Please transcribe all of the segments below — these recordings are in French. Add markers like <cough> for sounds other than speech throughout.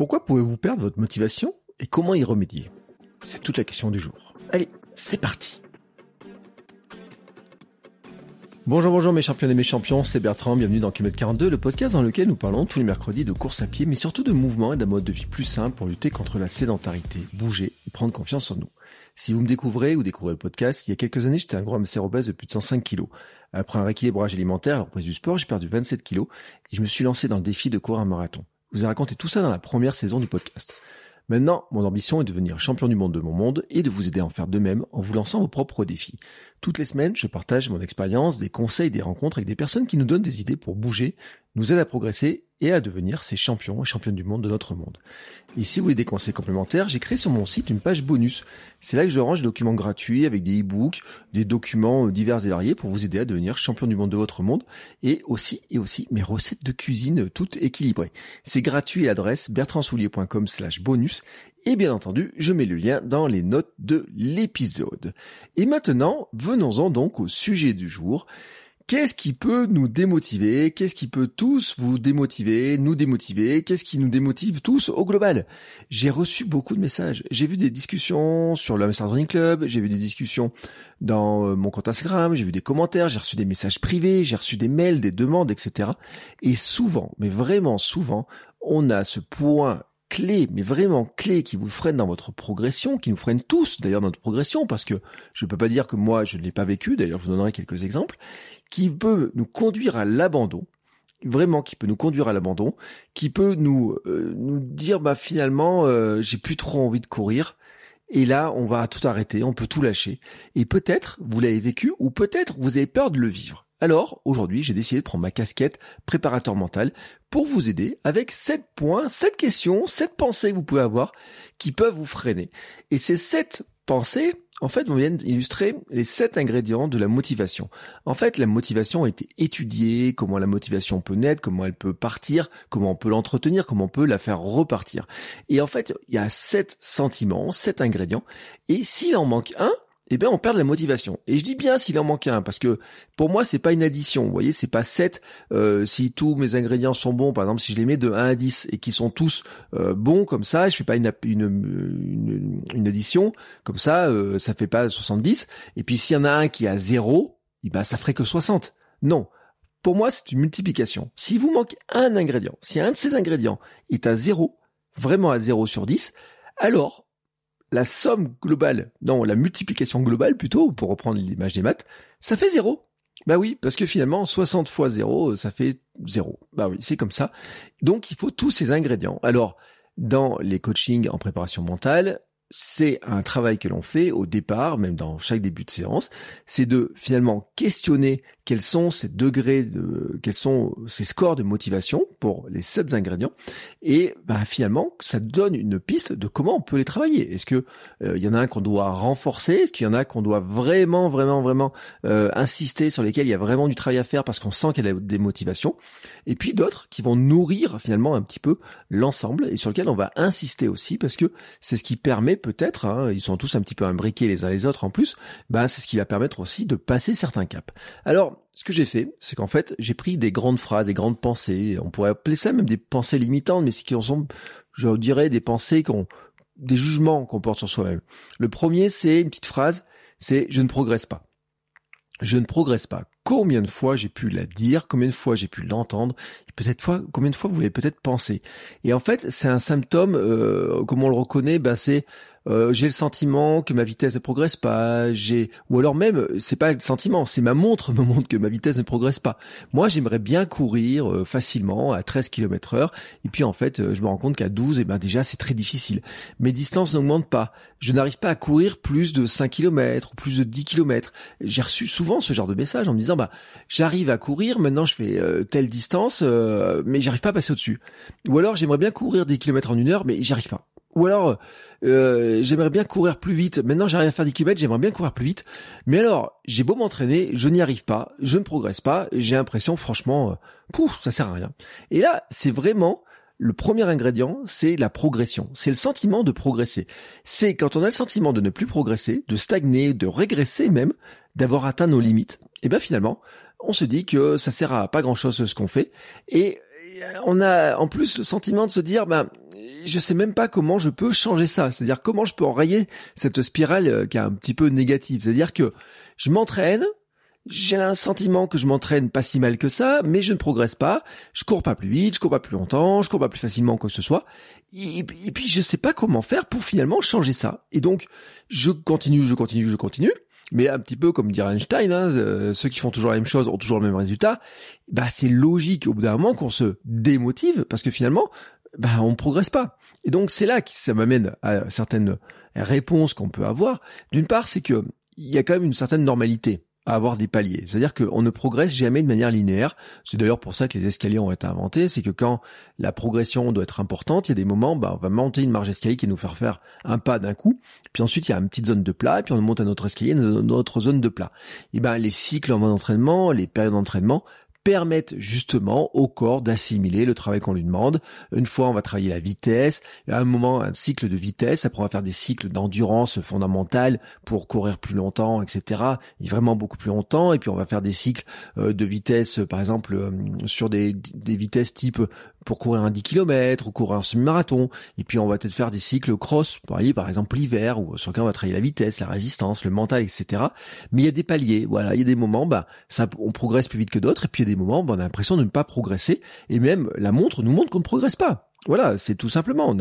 Pourquoi pouvez-vous perdre votre motivation et comment y remédier? C'est toute la question du jour. Allez, c'est parti Bonjour, bonjour mes champions et mes champions, c'est Bertrand, bienvenue dans Kilomètre 42, le podcast dans lequel nous parlons tous les mercredis de course à pied, mais surtout de mouvement et d'un mode de vie plus simple pour lutter contre la sédentarité, bouger et prendre confiance en nous. Si vous me découvrez ou découvrez le podcast, il y a quelques années, j'étais un gros hamster obèse de plus de 105 kilos. Après un rééquilibrage alimentaire, la reprise du sport, j'ai perdu 27 kilos et je me suis lancé dans le défi de courir un marathon. Vous ai raconté tout ça dans la première saison du podcast. Maintenant, mon ambition est de devenir champion du monde de mon monde et de vous aider à en faire de même en vous lançant vos propres défis. Toutes les semaines, je partage mon expérience, des conseils, des rencontres avec des personnes qui nous donnent des idées pour bouger, nous aident à progresser et à devenir ces champions et championnes du monde de notre monde. Et si vous voulez des conseils complémentaires, j'ai créé sur mon site une page bonus. C'est là que je range des documents gratuits avec des e-books, des documents divers et variés pour vous aider à devenir champion du monde de votre monde et aussi et aussi mes recettes de cuisine toutes équilibrées. C'est gratuit à l'adresse bertrandsoulier.com slash bonus et bien entendu, je mets le lien dans les notes de l'épisode. Et maintenant, venons-en donc au sujet du jour. Qu'est-ce qui peut nous démotiver? Qu'est-ce qui peut tous vous démotiver, nous démotiver? Qu'est-ce qui nous démotive tous au global? J'ai reçu beaucoup de messages. J'ai vu des discussions sur le Running Club, j'ai vu des discussions dans euh, mon compte Instagram, j'ai vu des commentaires, j'ai reçu des messages privés, j'ai reçu des mails, des demandes, etc. Et souvent, mais vraiment souvent, on a ce point clé, mais vraiment clé qui vous freine dans votre progression, qui nous freine tous d'ailleurs dans notre progression, parce que je ne peux pas dire que moi je ne l'ai pas vécu, d'ailleurs je vous donnerai quelques exemples, qui peut nous conduire à l'abandon, vraiment qui peut nous conduire à l'abandon, qui peut nous euh, nous dire bah finalement euh, j'ai plus trop envie de courir. Et là, on va tout arrêter, on peut tout lâcher. Et peut-être vous l'avez vécu, ou peut-être vous avez peur de le vivre. Alors, aujourd'hui, j'ai décidé de prendre ma casquette préparateur mental pour vous aider avec 7 points, 7 questions, 7 pensées que vous pouvez avoir qui peuvent vous freiner. Et ces 7 pensées, en fait, vont viennent illustrer les 7 ingrédients de la motivation. En fait, la motivation a été étudiée, comment la motivation peut naître, comment elle peut partir, comment on peut l'entretenir, comment on peut la faire repartir. Et en fait, il y a 7 sentiments, 7 ingrédients. Et s'il en manque un, eh bien on perd la motivation. Et je dis bien s'il en manque un, parce que pour moi c'est pas une addition. Vous voyez, c'est pas 7 euh, si tous mes ingrédients sont bons. Par exemple, si je les mets de 1 à 10 et qui sont tous euh, bons comme ça, je fais pas une, addition comme ça, euh, ça fait pas 70. Et puis s'il y en a un qui a 0, eh ben ça ferait que 60. Non. Pour moi, c'est une multiplication. Si vous manque un ingrédient, si un de ces ingrédients est à 0, vraiment à 0 sur 10, alors la somme globale, non, la multiplication globale plutôt, pour reprendre l'image des maths, ça fait zéro. Bah oui, parce que finalement, 60 fois 0, ça fait 0. Bah oui, c'est comme ça. Donc, il faut tous ces ingrédients. Alors, dans les coachings en préparation mentale, c'est un travail que l'on fait au départ, même dans chaque début de séance, c'est de finalement questionner quels sont ces degrés de, quels sont ces scores de motivation pour les sept ingrédients, et bah, finalement ça donne une piste de comment on peut les travailler. Est-ce que euh, il y en a un qu'on doit renforcer, est-ce qu'il y en a qu'on doit vraiment, vraiment, vraiment euh, insister sur lesquels il y a vraiment du travail à faire parce qu'on sent qu'il y a des motivations, et puis d'autres qui vont nourrir finalement un petit peu l'ensemble et sur lesquels on va insister aussi parce que c'est ce qui permet peut-être, hein, ils sont tous un petit peu imbriqués les uns les autres en plus, bah c'est ce qui va permettre aussi de passer certains caps. Alors ce que j'ai fait, c'est qu'en fait, j'ai pris des grandes phrases, des grandes pensées, on pourrait appeler ça même des pensées limitantes, mais ce qui en sont, je dirais, des pensées qu'on, des jugements qu'on porte sur soi-même. Le premier, c'est une petite phrase, c'est je ne progresse pas. Je ne progresse pas. Combien de fois j'ai pu la dire, combien de fois j'ai pu l'entendre, peut-être fois, combien de fois vous l'avez peut-être pensé. Et en fait, c'est un symptôme, euh, comme on le reconnaît, ben c'est euh, j'ai le sentiment que ma vitesse ne progresse pas, j'ai ou alors même c'est pas le sentiment, c'est ma montre me montre que ma vitesse ne progresse pas. Moi, j'aimerais bien courir euh, facilement à 13 km heure et puis en fait, euh, je me rends compte qu'à 12 et eh ben déjà c'est très difficile. Mes distances n'augmentent pas. Je n'arrive pas à courir plus de 5 km ou plus de 10 km. J'ai reçu souvent ce genre de message en me disant bah j'arrive à courir, maintenant je fais telle distance mais j'arrive pas à passer au-dessus. Ou alors j'aimerais bien courir 10 km en une heure mais j'arrive pas. Ou alors, euh, j'aimerais bien courir plus vite. Maintenant, j'arrive à faire des kilomètres, j'aimerais bien courir plus vite. Mais alors, j'ai beau m'entraîner, je n'y arrive pas, je ne progresse pas. J'ai l'impression, franchement, euh, pouf, ça sert à rien. Et là, c'est vraiment le premier ingrédient, c'est la progression. C'est le sentiment de progresser. C'est quand on a le sentiment de ne plus progresser, de stagner, de régresser même, d'avoir atteint nos limites. Et bien finalement, on se dit que ça sert à pas grand chose ce qu'on fait. Et on a en plus le sentiment de se dire, ben, je sais même pas comment je peux changer ça. C'est-à-dire comment je peux enrayer cette spirale euh, qui est un petit peu négative. C'est-à-dire que je m'entraîne, j'ai un sentiment que je m'entraîne pas si mal que ça, mais je ne progresse pas. Je cours pas plus vite, je cours pas plus longtemps, je cours pas plus facilement que ce soit. Et, puis je sais pas comment faire pour finalement changer ça. Et donc je continue, je continue, je continue. Mais un petit peu comme dirait Einstein, hein, euh, ceux qui font toujours la même chose ont toujours le même résultat. Bah c'est logique au bout d'un moment qu'on se démotive parce que finalement bah, on progresse pas. Et donc c'est là que ça m'amène à certaines réponses qu'on peut avoir. D'une part, c'est que il y a quand même une certaine normalité à avoir des paliers. C'est-à-dire qu'on ne progresse jamais de manière linéaire. C'est d'ailleurs pour ça que les escaliers ont été inventés. C'est que quand la progression doit être importante, il y a des moments, bah, on va monter une marge d'escalier qui va nous faire faire un pas d'un coup. Puis ensuite, il y a une petite zone de plat. Et puis on monte un autre escalier, une autre zone de plat. Et ben, les cycles d'entraînement, les périodes d'entraînement permettent justement au corps d'assimiler le travail qu'on lui demande. Une fois, on va travailler la vitesse, à un moment, un cycle de vitesse, après on va faire des cycles d'endurance fondamentale pour courir plus longtemps, etc. Et vraiment beaucoup plus longtemps, et puis on va faire des cycles euh, de vitesse, par exemple, euh, sur des, des vitesses type pour courir un 10 km ou courir un semi-marathon. Et puis on va peut-être faire des cycles cross, pour aller par exemple l'hiver, ou sur lequel on va travailler la vitesse, la résistance, le mental, etc. Mais il y a des paliers, voilà, il y a des moments, bah, ça, on progresse plus vite que d'autres, et puis il y a des moments, bah, on a l'impression de ne pas progresser, et même la montre nous montre qu'on ne progresse pas. Voilà, c'est tout simplement.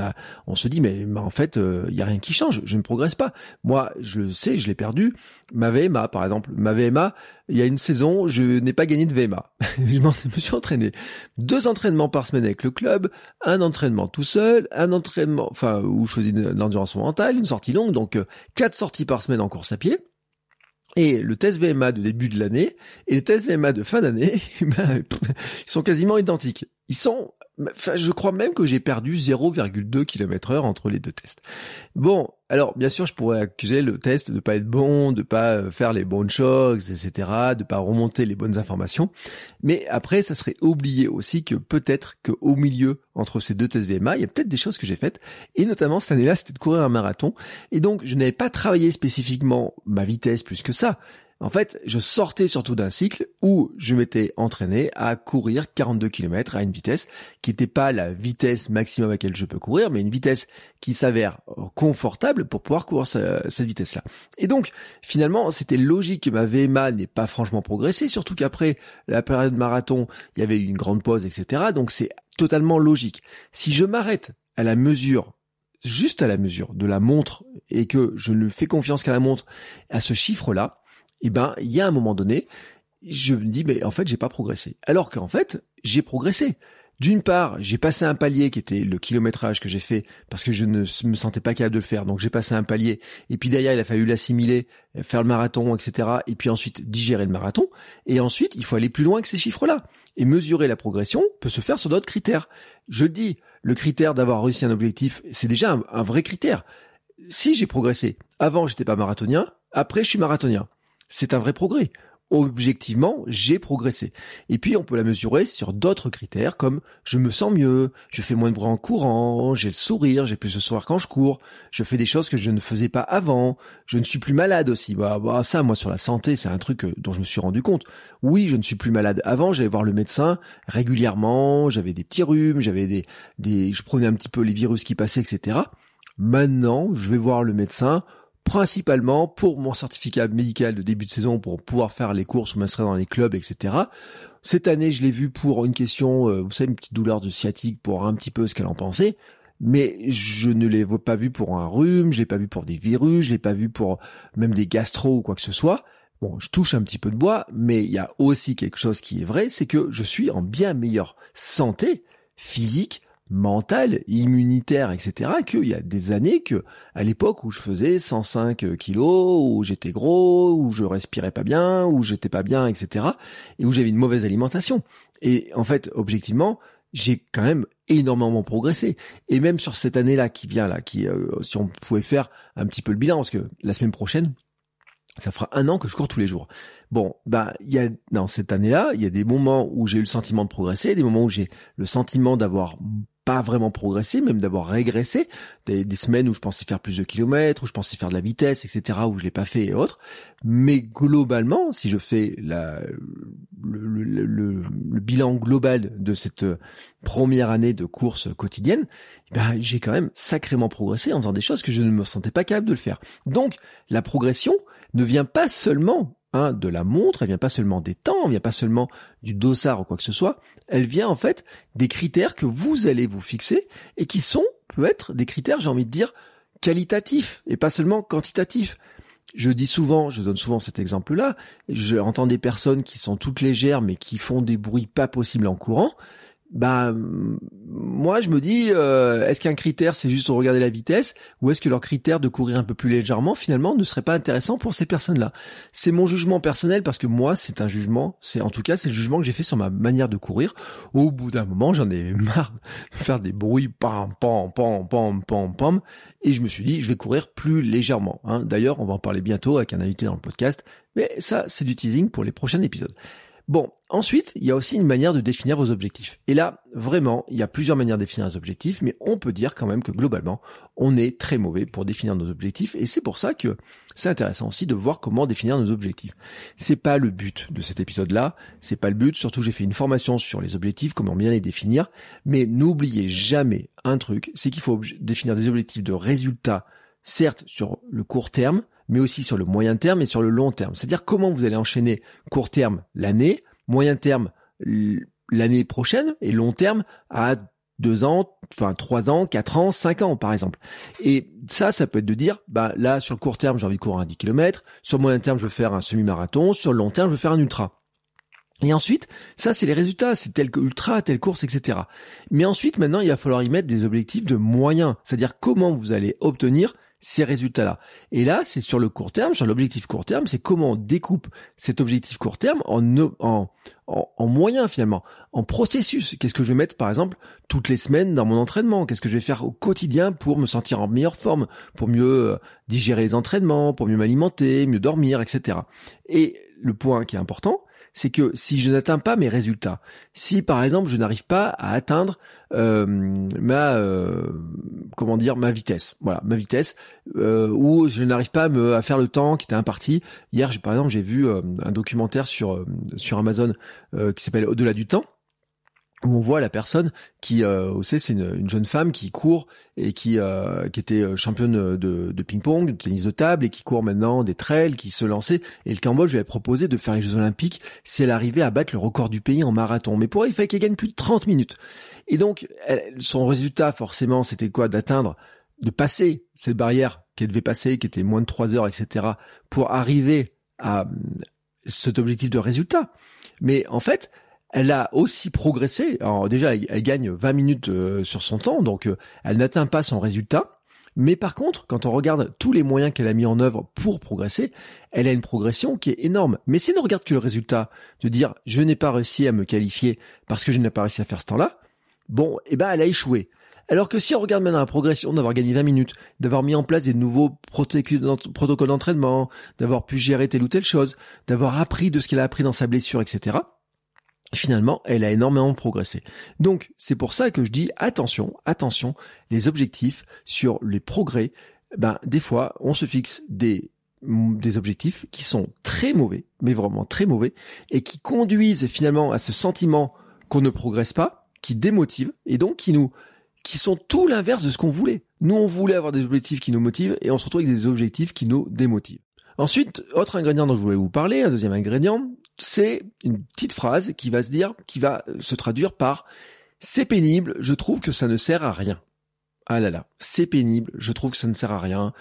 On se dit, mais, en fait, il euh, y a rien qui change. Je ne progresse pas. Moi, je le sais, je l'ai perdu. Ma VMA, par exemple, ma VMA, il y a une saison, je n'ai pas gagné de VMA. <laughs> je, me suis entraîné deux entraînements par semaine avec le club, un entraînement tout seul, un entraînement, enfin, où je faisais de l'endurance mentale, une sortie longue, donc euh, quatre sorties par semaine en course à pied. Et le test VMA de début de l'année et le test VMA de fin d'année, <laughs> ben, ils sont quasiment identiques. Ils sont je crois même que j'ai perdu 0,2 km heure entre les deux tests. Bon, alors bien sûr, je pourrais accuser le test de pas être bon, de pas euh, faire les bonnes choses, etc., de pas remonter les bonnes informations. Mais après, ça serait oublié aussi que peut-être qu'au milieu entre ces deux tests VMA, il y a peut-être des choses que j'ai faites. Et notamment cette année-là, c'était de courir un marathon. Et donc, je n'avais pas travaillé spécifiquement ma vitesse plus que ça. En fait, je sortais surtout d'un cycle où je m'étais entraîné à courir 42 km à une vitesse qui n'était pas la vitesse maximum à laquelle je peux courir, mais une vitesse qui s'avère confortable pour pouvoir courir cette vitesse-là. Et donc, finalement, c'était logique que ma VMA n'ait pas franchement progressé, surtout qu'après la période marathon, il y avait eu une grande pause, etc. Donc c'est totalement logique. Si je m'arrête à la mesure juste à la mesure de la montre et que je ne fais confiance qu'à la montre à ce chiffre-là, eh ben, il y a un moment donné, je me dis, mais en fait, j'ai pas progressé. Alors qu'en fait, j'ai progressé. D'une part, j'ai passé un palier qui était le kilométrage que j'ai fait parce que je ne me sentais pas capable de le faire. Donc j'ai passé un palier. Et puis derrière, il a fallu l'assimiler, faire le marathon, etc. Et puis ensuite digérer le marathon. Et ensuite, il faut aller plus loin que ces chiffres-là. Et mesurer la progression peut se faire sur d'autres critères. Je dis, le critère d'avoir réussi un objectif, c'est déjà un, un vrai critère. Si j'ai progressé, avant j'étais pas marathonien, après je suis marathonien c'est un vrai progrès. Objectivement, j'ai progressé. Et puis, on peut la mesurer sur d'autres critères comme je me sens mieux, je fais moins de bruit en courant, j'ai le sourire, j'ai plus de sourire quand je cours, je fais des choses que je ne faisais pas avant, je ne suis plus malade aussi. Bah, bah ça, moi, sur la santé, c'est un truc euh, dont je me suis rendu compte. Oui, je ne suis plus malade. Avant, j'allais voir le médecin régulièrement, j'avais des petits rhumes, j'avais des, des, je prenais un petit peu les virus qui passaient, etc. Maintenant, je vais voir le médecin principalement pour mon certificat médical de début de saison pour pouvoir faire les courses ou m'inscrire dans les clubs, etc. Cette année, je l'ai vu pour une question, euh, vous savez, une petite douleur de sciatique pour un petit peu ce qu'elle en pensait. mais je ne l'ai pas vu pour un rhume, je l'ai pas vu pour des virus, je l'ai pas vu pour même des gastro ou quoi que ce soit. Bon, je touche un petit peu de bois, mais il y a aussi quelque chose qui est vrai, c'est que je suis en bien meilleure santé physique, mentale, immunitaire, etc. qu'il y a des années que, à l'époque où je faisais 105 kilos, où j'étais gros, où je respirais pas bien, où j'étais pas bien, etc. et où j'avais une mauvaise alimentation. Et en fait, objectivement, j'ai quand même énormément progressé. Et même sur cette année-là qui vient là, qui, euh, si on pouvait faire un petit peu le bilan, parce que la semaine prochaine, ça fera un an que je cours tous les jours. Bon, bah, il y a dans cette année-là, il y a des moments où j'ai eu le sentiment de progresser, des moments où j'ai le sentiment d'avoir pas vraiment progressé, même d'avoir régressé, des, semaines où je pensais faire plus de kilomètres, où je pensais faire de la vitesse, etc., où je l'ai pas fait et autres. Mais globalement, si je fais la, le, le, le, bilan global de cette première année de course quotidienne, ben, j'ai quand même sacrément progressé en faisant des choses que je ne me sentais pas capable de le faire. Donc, la progression, ne vient pas seulement hein, de la montre, elle vient pas seulement des temps, elle vient pas seulement du dossard ou quoi que ce soit, elle vient en fait des critères que vous allez vous fixer et qui sont peut-être des critères, j'ai envie de dire, qualitatifs et pas seulement quantitatifs. Je dis souvent, je donne souvent cet exemple-là, je entends des personnes qui sont toutes légères mais qui font des bruits pas possibles en courant, bah moi je me dis euh, est-ce qu'un critère c'est juste regarder la vitesse ou est-ce que leur critère de courir un peu plus légèrement finalement ne serait pas intéressant pour ces personnes-là? C'est mon jugement personnel parce que moi c'est un jugement, c'est en tout cas c'est le jugement que j'ai fait sur ma manière de courir. Au bout d'un moment j'en ai <laughs> marre de faire des bruits pam pam pam pam pam pam et je me suis dit je vais courir plus légèrement. Hein. D'ailleurs on va en parler bientôt avec un invité dans le podcast, mais ça c'est du teasing pour les prochains épisodes. Bon, ensuite, il y a aussi une manière de définir vos objectifs. Et là, vraiment, il y a plusieurs manières de définir les objectifs, mais on peut dire quand même que globalement, on est très mauvais pour définir nos objectifs, et c'est pour ça que c'est intéressant aussi de voir comment définir nos objectifs. C'est pas le but de cet épisode-là, c'est pas le but, surtout j'ai fait une formation sur les objectifs, comment bien les définir, mais n'oubliez jamais un truc, c'est qu'il faut définir des objectifs de résultats, certes sur le court terme, mais aussi sur le moyen terme et sur le long terme. C'est-à-dire comment vous allez enchaîner court terme l'année, moyen terme l'année prochaine et long terme à deux ans, enfin trois ans, quatre ans, cinq ans par exemple. Et ça, ça peut être de dire, bah là sur le court terme j'ai envie de courir un 10 km, sur le moyen terme je veux faire un semi-marathon, sur le long terme je veux faire un ultra. Et ensuite, ça c'est les résultats, c'est tel ultra, telle course, etc. Mais ensuite, maintenant, il va falloir y mettre des objectifs de moyens, c'est-à-dire comment vous allez obtenir ces résultats-là. Et là, c'est sur le court terme, sur l'objectif court terme, c'est comment on découpe cet objectif court terme en, en, en, en moyen finalement, en processus. Qu'est-ce que je vais mettre par exemple toutes les semaines dans mon entraînement? Qu'est-ce que je vais faire au quotidien pour me sentir en meilleure forme, pour mieux euh, digérer les entraînements, pour mieux m'alimenter, mieux dormir, etc. Et le point qui est important, c'est que si je n'atteins pas mes résultats, si par exemple je n'arrive pas à atteindre euh, ma euh, comment dire ma vitesse, voilà ma vitesse, euh, ou je n'arrive pas à, me, faire le temps qui était imparti. Hier, par exemple, j'ai vu un documentaire sur sur Amazon qui s'appelle Au-delà du temps où on voit la personne qui, euh, c'est une, une, jeune femme qui court et qui, euh, qui était euh, championne de, de ping-pong, de tennis de table et qui court maintenant des trails, qui se lançait. Et le Cambodge lui avait proposé de faire les Jeux Olympiques si elle arrivait à battre le record du pays en marathon. Mais pour elle, il fallait qu'elle gagne plus de 30 minutes. Et donc, son résultat, forcément, c'était quoi? D'atteindre, de passer cette barrière qu'elle devait passer, qui était moins de 3 heures, etc., pour arriver à cet objectif de résultat. Mais en fait, elle a aussi progressé. Déjà, elle, gagne 20 minutes euh, sur son temps, donc euh, elle n'atteint pas son résultat. Mais par contre, quand on regarde tous les moyens qu'elle a mis en œuvre pour progresser, elle a une progression qui est énorme. Mais si on ne regarde que le résultat, de dire je n'ai pas réussi à me qualifier parce que je n'ai pas réussi à faire ce temps-là, bon, eh ben elle a échoué. Alors que si on regarde maintenant la progression d'avoir gagné 20 minutes, d'avoir mis en place des nouveaux protocoles d'entraînement, d'avoir pu gérer telle ou telle chose, d'avoir appris de ce qu'elle a appris dans sa blessure, etc., finalement, elle a énormément progressé. Donc, c'est pour ça que je dis attention, attention, les objectifs sur les progrès, ben, des fois, on se fixe des, des objectifs qui sont très mauvais, mais vraiment très mauvais, et qui conduisent finalement à ce sentiment qu'on ne progresse pas, qui démotive, et donc qui nous, qui sont tout l'inverse de ce qu'on voulait. Nous, on voulait avoir des objectifs qui nous motivent, et on se retrouve avec des objectifs qui nous démotivent. Ensuite, autre ingrédient dont je voulais vous parler, un deuxième ingrédient, c'est une petite phrase qui va se dire, qui va se traduire par c'est pénible, je trouve que ça ne sert à rien. ah là là, c'est pénible, je trouve que ça ne sert à rien,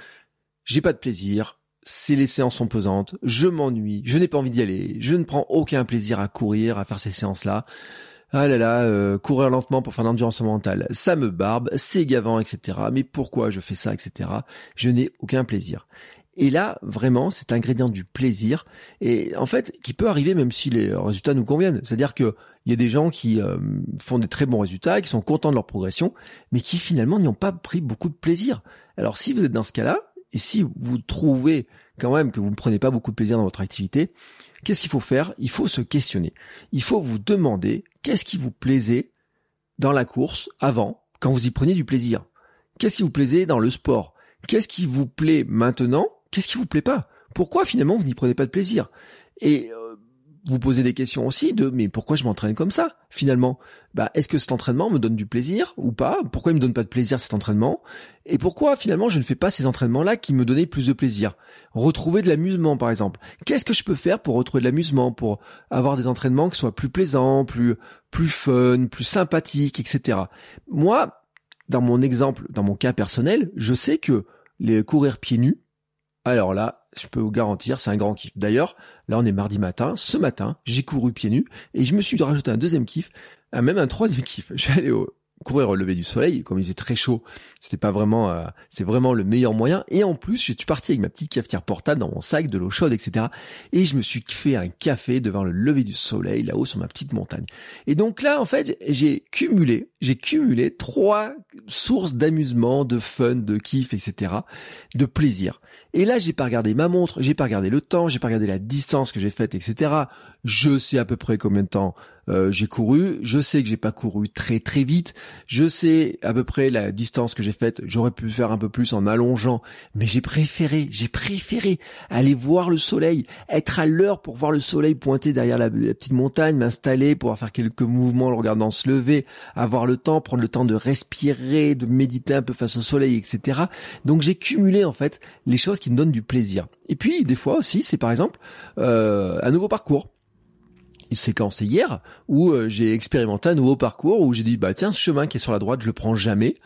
j'ai pas de plaisir, c'est les séances sont pesantes, je m'ennuie, je n'ai pas envie d'y aller, je ne prends aucun plaisir à courir, à faire ces séances-là. Ah là là, euh, courir lentement pour faire l'endurance mentale, ça me barbe, c'est gavant, etc. Mais pourquoi je fais ça, etc. Je n'ai aucun plaisir. Et là, vraiment, c'est ingrédient du plaisir, et en fait, qui peut arriver même si les résultats nous conviennent. C'est-à-dire que il y a des gens qui euh, font des très bons résultats, qui sont contents de leur progression, mais qui finalement n'y ont pas pris beaucoup de plaisir. Alors si vous êtes dans ce cas-là, et si vous trouvez quand même que vous ne prenez pas beaucoup de plaisir dans votre activité, qu'est-ce qu'il faut faire? Il faut se questionner. Il faut vous demander qu'est-ce qui vous plaisait dans la course avant, quand vous y preniez du plaisir. Qu'est-ce qui vous plaisait dans le sport? Qu'est-ce qui vous plaît maintenant Qu'est-ce qui vous plaît pas? Pourquoi finalement vous n'y prenez pas de plaisir? Et euh, vous posez des questions aussi de mais pourquoi je m'entraîne comme ça finalement? Bah est-ce que cet entraînement me donne du plaisir ou pas? Pourquoi il me donne pas de plaisir cet entraînement? Et pourquoi finalement je ne fais pas ces entraînements là qui me donnaient plus de plaisir? Retrouver de l'amusement par exemple. Qu'est-ce que je peux faire pour retrouver de l'amusement pour avoir des entraînements qui soient plus plaisants, plus plus fun, plus sympathiques, etc. Moi, dans mon exemple, dans mon cas personnel, je sais que les courir pieds nus, alors là, je peux vous garantir, c'est un grand kiff. D'ailleurs, là on est mardi matin, ce matin, j'ai couru pieds nus et je me suis rajouté un deuxième kiff, même un troisième kiff. <laughs> Je suis allé courir au lever du soleil, comme il faisait très chaud, c'était pas vraiment, euh, c'est vraiment le meilleur moyen. Et en plus, je suis parti avec ma petite cafetière portable dans mon sac, de l'eau chaude, etc. Et je me suis fait un café devant le lever du soleil là-haut sur ma petite montagne. Et donc là, en fait, j'ai cumulé, j'ai cumulé trois sources d'amusement, de fun, de kiff, etc., de plaisir. Et là, j'ai pas regardé ma montre, j'ai pas regardé le temps, j'ai pas regardé la distance que j'ai faite, etc. Je sais à peu près combien de temps euh, j'ai couru. Je sais que j'ai pas couru très très vite. Je sais à peu près la distance que j'ai faite. J'aurais pu faire un peu plus en allongeant, mais j'ai préféré, j'ai préféré aller voir le soleil, être à l'heure pour voir le soleil pointer derrière la, petite montagne, m'installer, pouvoir faire quelques mouvements en le regardant se lever, avoir le temps, prendre le temps de respirer, de méditer un peu face au soleil, etc. Donc j'ai cumulé en fait les choses qui me donnent du plaisir. Et puis des fois aussi, c'est par exemple euh, un nouveau parcours séquence hier où euh, j'ai expérimenté un nouveau parcours où j'ai dit bah tiens ce chemin qui est sur la droite je le prends jamais.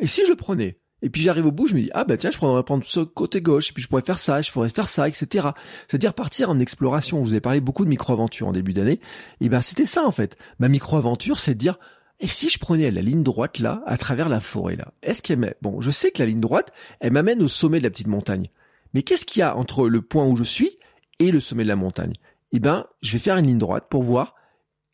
Et si je le prenais? Et puis j'arrive au bout je me dis ah bah tiens je pourrais prendre ce côté gauche et puis je pourrais faire ça je pourrais faire ça etc c'est-à-dire partir en exploration. Vous avez parlé beaucoup de micro-aventure en début d'année. Et ben c'était ça en fait. Ma micro-aventure c'est de dire et si je prenais la ligne droite là à travers la forêt là? Est-ce qu'elle bon je sais que la ligne droite elle m'amène au sommet de la petite montagne. Mais qu'est-ce qu'il y a entre le point où je suis et le sommet de la montagne? Eh ben, je vais faire une ligne droite pour voir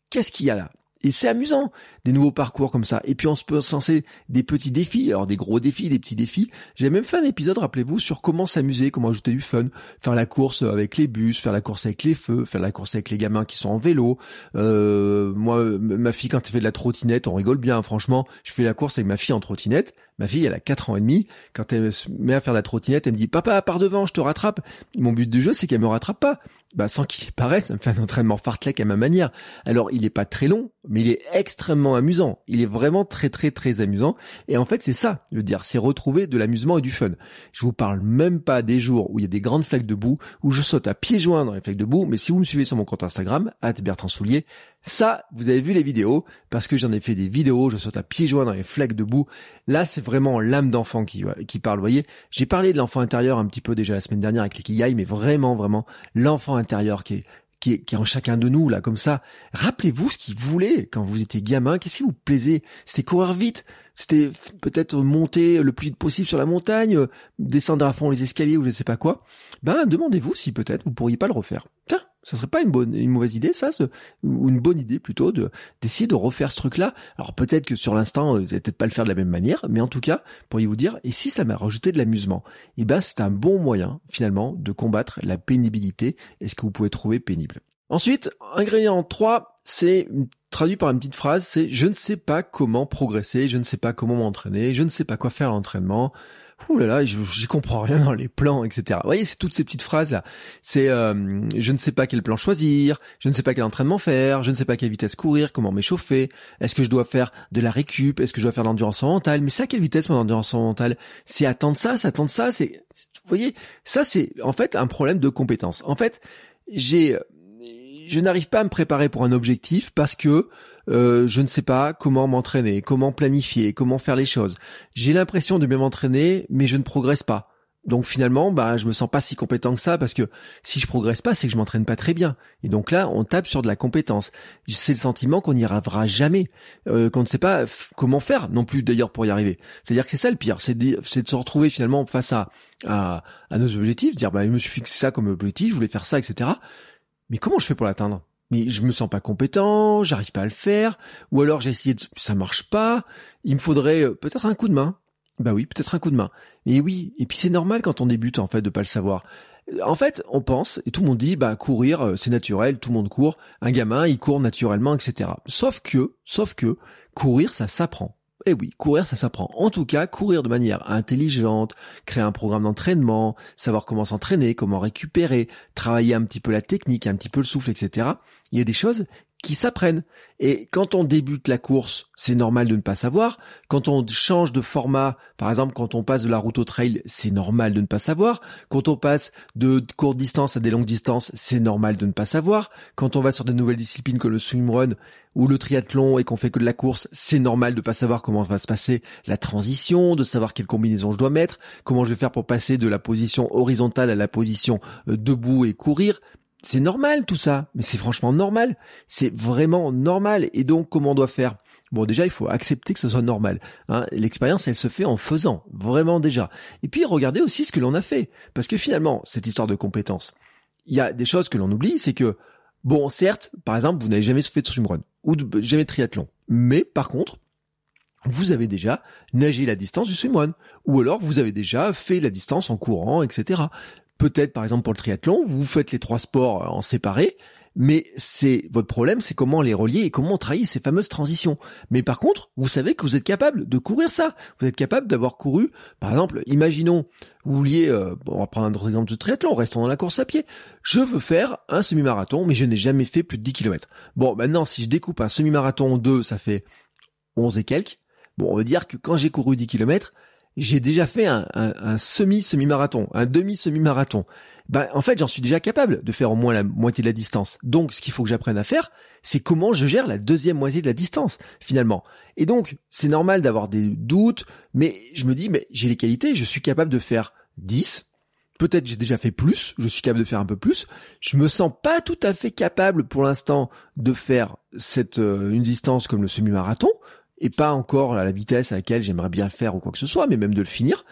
qu'est-ce qu'il y a là. Et c'est amusant, des nouveaux parcours comme ça. Et puis on se peut censer des petits défis, alors des gros défis, des petits défis. J'ai même fait un épisode, rappelez-vous, sur comment s'amuser, comment ajouter du fun, faire la course avec les bus, faire la course avec les feux, faire la course avec les gamins qui sont en vélo. Euh, moi, ma fille, quand elle fait de la trottinette, on rigole bien, franchement. Je fais la course avec ma fille en trottinette. Ma fille, elle a 4 ans et demi. Quand elle se met à faire la trottinette, elle me dit, papa, par devant, je te rattrape. Mon but du jeu, c'est qu'elle me rattrape pas bah, sans qu'il paraisse, fait un entraînement fartlek à ma manière. Alors, il est pas très long, mais il est extrêmement amusant. Il est vraiment très très très amusant. Et en fait, c'est ça, je veux dire, c'est retrouver de l'amusement et du fun. Je vous parle même pas des jours où il y a des grandes flaques de boue, où je saute à pieds joints dans les flaques de boue, mais si vous me suivez sur mon compte Instagram, Bertrand Soulier, ça, vous avez vu les vidéos, parce que j'en ai fait des vidéos, je saute à pieds joints dans les flaques de boue. Là, c'est vraiment l'âme d'enfant qui, qui parle, voyez. J'ai parlé de l'enfant intérieur un petit peu déjà la semaine dernière avec les Kigai, mais vraiment, vraiment, l'enfant intérieur qui est, qui est, qui est en chacun de nous, là, comme ça. Rappelez-vous ce qu'il voulait quand vous étiez gamin. Qu'est-ce qui vous plaisait? C'était courir vite. C'était peut-être monter le plus vite possible sur la montagne, descendre à fond les escaliers ou je ne sais pas quoi. Ben, demandez-vous si peut-être vous pourriez pas le refaire. Tiens, ça serait pas une bonne, mauvaise idée, ça, ou une bonne idée plutôt de d'essayer de refaire ce truc-là. Alors peut-être que sur l'instant, vous n'allez peut-être pas le faire de la même manière, mais en tout cas, pourriez vous dire, et si ça m'a rajouté de l'amusement Et eh ben, c'est un bon moyen finalement de combattre la pénibilité et ce que vous pouvez trouver pénible? Ensuite, ingrédient 3, c'est traduit par une petite phrase, c'est je ne sais pas comment progresser, je ne sais pas comment m'entraîner, je ne sais pas quoi faire à l'entraînement, Ouh là là, j'y comprends rien dans les plans, etc. Vous voyez, c'est toutes ces petites phrases là. C'est euh, je ne sais pas quel plan choisir, je ne sais pas quel entraînement faire, je ne sais pas quelle vitesse courir, comment m'échauffer, est-ce que je dois faire de la récup, est-ce que je dois faire de l'endurance mentale, mais à quelle vitesse mon endurance mentale? C'est attendre ça, c'est attendre ça, c'est vous voyez, ça c'est en fait un problème de compétence. En fait, j'ai je n'arrive pas à me préparer pour un objectif parce que euh, je ne sais pas comment m'entraîner, comment planifier, comment faire les choses. J'ai l'impression de bien m'entraîner, mais je ne progresse pas. Donc finalement, bah, je me sens pas si compétent que ça parce que si je progresse pas, c'est que je m'entraîne pas très bien. Et donc là, on tape sur de la compétence. C'est le sentiment qu'on n'y arrivera jamais, euh, qu'on ne sait pas comment faire non plus d'ailleurs pour y arriver. C'est-à-dire que c'est ça le pire, c'est de, se retrouver finalement face à, à, à nos objectifs, dire bah, je me suis fixé ça comme objectif, je voulais faire ça, etc. Mais comment je fais pour l'atteindre? Mais je me sens pas compétent, j'arrive pas à le faire, ou alors j'ai essayé de, ça marche pas, il me faudrait euh, peut-être un coup de main. Bah oui, peut-être un coup de main. Et oui, et puis c'est normal quand on débute en fait de pas le savoir. En fait, on pense et tout le monde dit bah courir euh, c'est naturel, tout le monde court, un gamin il court naturellement, etc. Sauf que, sauf que courir ça s'apprend. Eh oui, courir, ça s'apprend. En tout cas, courir de manière intelligente, créer un programme d'entraînement, savoir comment s'entraîner, comment récupérer, travailler un petit peu la technique, un petit peu le souffle, etc. Il y a des choses qui s'apprennent. Et quand on débute la course, c'est normal de ne pas savoir. Quand on change de format, par exemple, quand on passe de la route au trail, c'est normal de ne pas savoir. Quand on passe de courte distance à des longues distances, c'est normal de ne pas savoir. Quand on va sur de nouvelles disciplines comme le swimrun ou le triathlon et qu'on fait que de la course, c'est normal de pas savoir comment va se passer la transition, de savoir quelle combinaison je dois mettre, comment je vais faire pour passer de la position horizontale à la position euh, debout et courir c'est normal tout ça, mais c'est franchement normal. C'est vraiment normal. Et donc, comment on doit faire? Bon, déjà, il faut accepter que ce soit normal. Hein. L'expérience, elle se fait en faisant, vraiment déjà. Et puis, regardez aussi ce que l'on a fait. Parce que finalement, cette histoire de compétences, il y a des choses que l'on oublie, c'est que, bon, certes, par exemple, vous n'avez jamais fait de swimrun ou jamais de triathlon. Mais, par contre, vous avez déjà nagé la distance du swimrun. Ou alors, vous avez déjà fait la distance en courant, etc. Peut-être, par exemple, pour le triathlon, vous faites les trois sports en séparé, mais c'est votre problème, c'est comment les relier et comment trahir ces fameuses transitions. Mais par contre, vous savez que vous êtes capable de courir ça. Vous êtes capable d'avoir couru, par exemple, imaginons, vous vouliez, euh, on va prendre un autre exemple de triathlon, restons dans la course à pied. Je veux faire un semi-marathon, mais je n'ai jamais fait plus de 10 km. Bon, maintenant, si je découpe un semi-marathon en deux, ça fait 11 et quelques. Bon, on veut dire que quand j'ai couru 10 km, j'ai déjà fait un, semi-semi-marathon, un demi-semi-marathon. Ben, en fait, j'en suis déjà capable de faire au moins la moitié de la distance. Donc, ce qu'il faut que j'apprenne à faire, c'est comment je gère la deuxième moitié de la distance, finalement. Et donc, c'est normal d'avoir des doutes, mais je me dis, mais j'ai les qualités, je suis capable de faire 10, peut-être j'ai déjà fait plus, je suis capable de faire un peu plus. Je me sens pas tout à fait capable pour l'instant de faire cette euh, une distance comme le semi-marathon, et pas encore à la vitesse à laquelle j'aimerais bien le faire ou quoi que ce soit, mais même de le finir.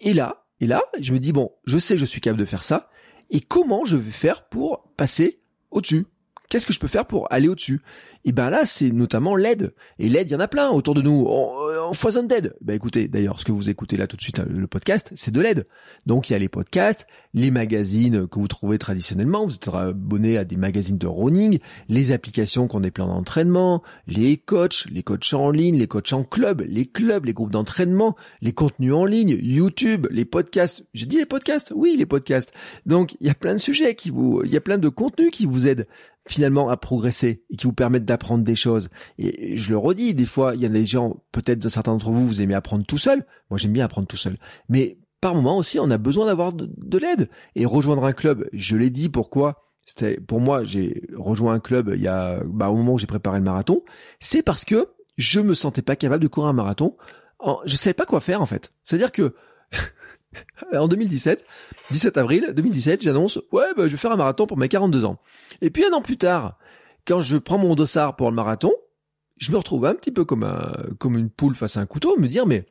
Et là, et là, je me dis bon, je sais que je suis capable de faire ça, et comment je vais faire pour passer au-dessus? Qu'est-ce que je peux faire pour aller au-dessus? Et ben là, c'est notamment l'aide. Et l'aide, il y en a plein autour de nous. On, foisonne d'aide. Ben écoutez, d'ailleurs, ce que vous écoutez là tout de suite, le podcast, c'est de l'aide. Donc il y a les podcasts, les magazines que vous trouvez traditionnellement. Vous êtes abonné à des magazines de running, les applications qu'on des plans d'entraînement, les coachs, les coachs en ligne, les coachs en club, les clubs, les groupes d'entraînement, les contenus en ligne, YouTube, les podcasts. J'ai dit les podcasts? Oui, les podcasts. Donc il y a plein de sujets qui vous, il y a plein de contenus qui vous aident finalement à progresser et qui vous permettent d'apprendre des choses. Et je le redis, des fois, il y a des gens, peut-être certains d'entre vous, vous aimez apprendre tout seul. Moi, j'aime bien apprendre tout seul. Mais par moment aussi, on a besoin d'avoir de, l'aide et rejoindre un club. Je l'ai dit pourquoi? C'était pour moi, j'ai rejoint un club il y a bah, au moment où j'ai préparé le marathon. C'est parce que je me sentais pas capable de courir un marathon. Je savais pas quoi faire en fait. C'est-à-dire que <laughs> en 2017, 17 avril 2017, j'annonce ouais bah, je vais faire un marathon pour mes 42 ans. Et puis un an plus tard, quand je prends mon dossard pour le marathon, je me retrouve un petit peu comme un comme une poule face à un couteau, me dire mais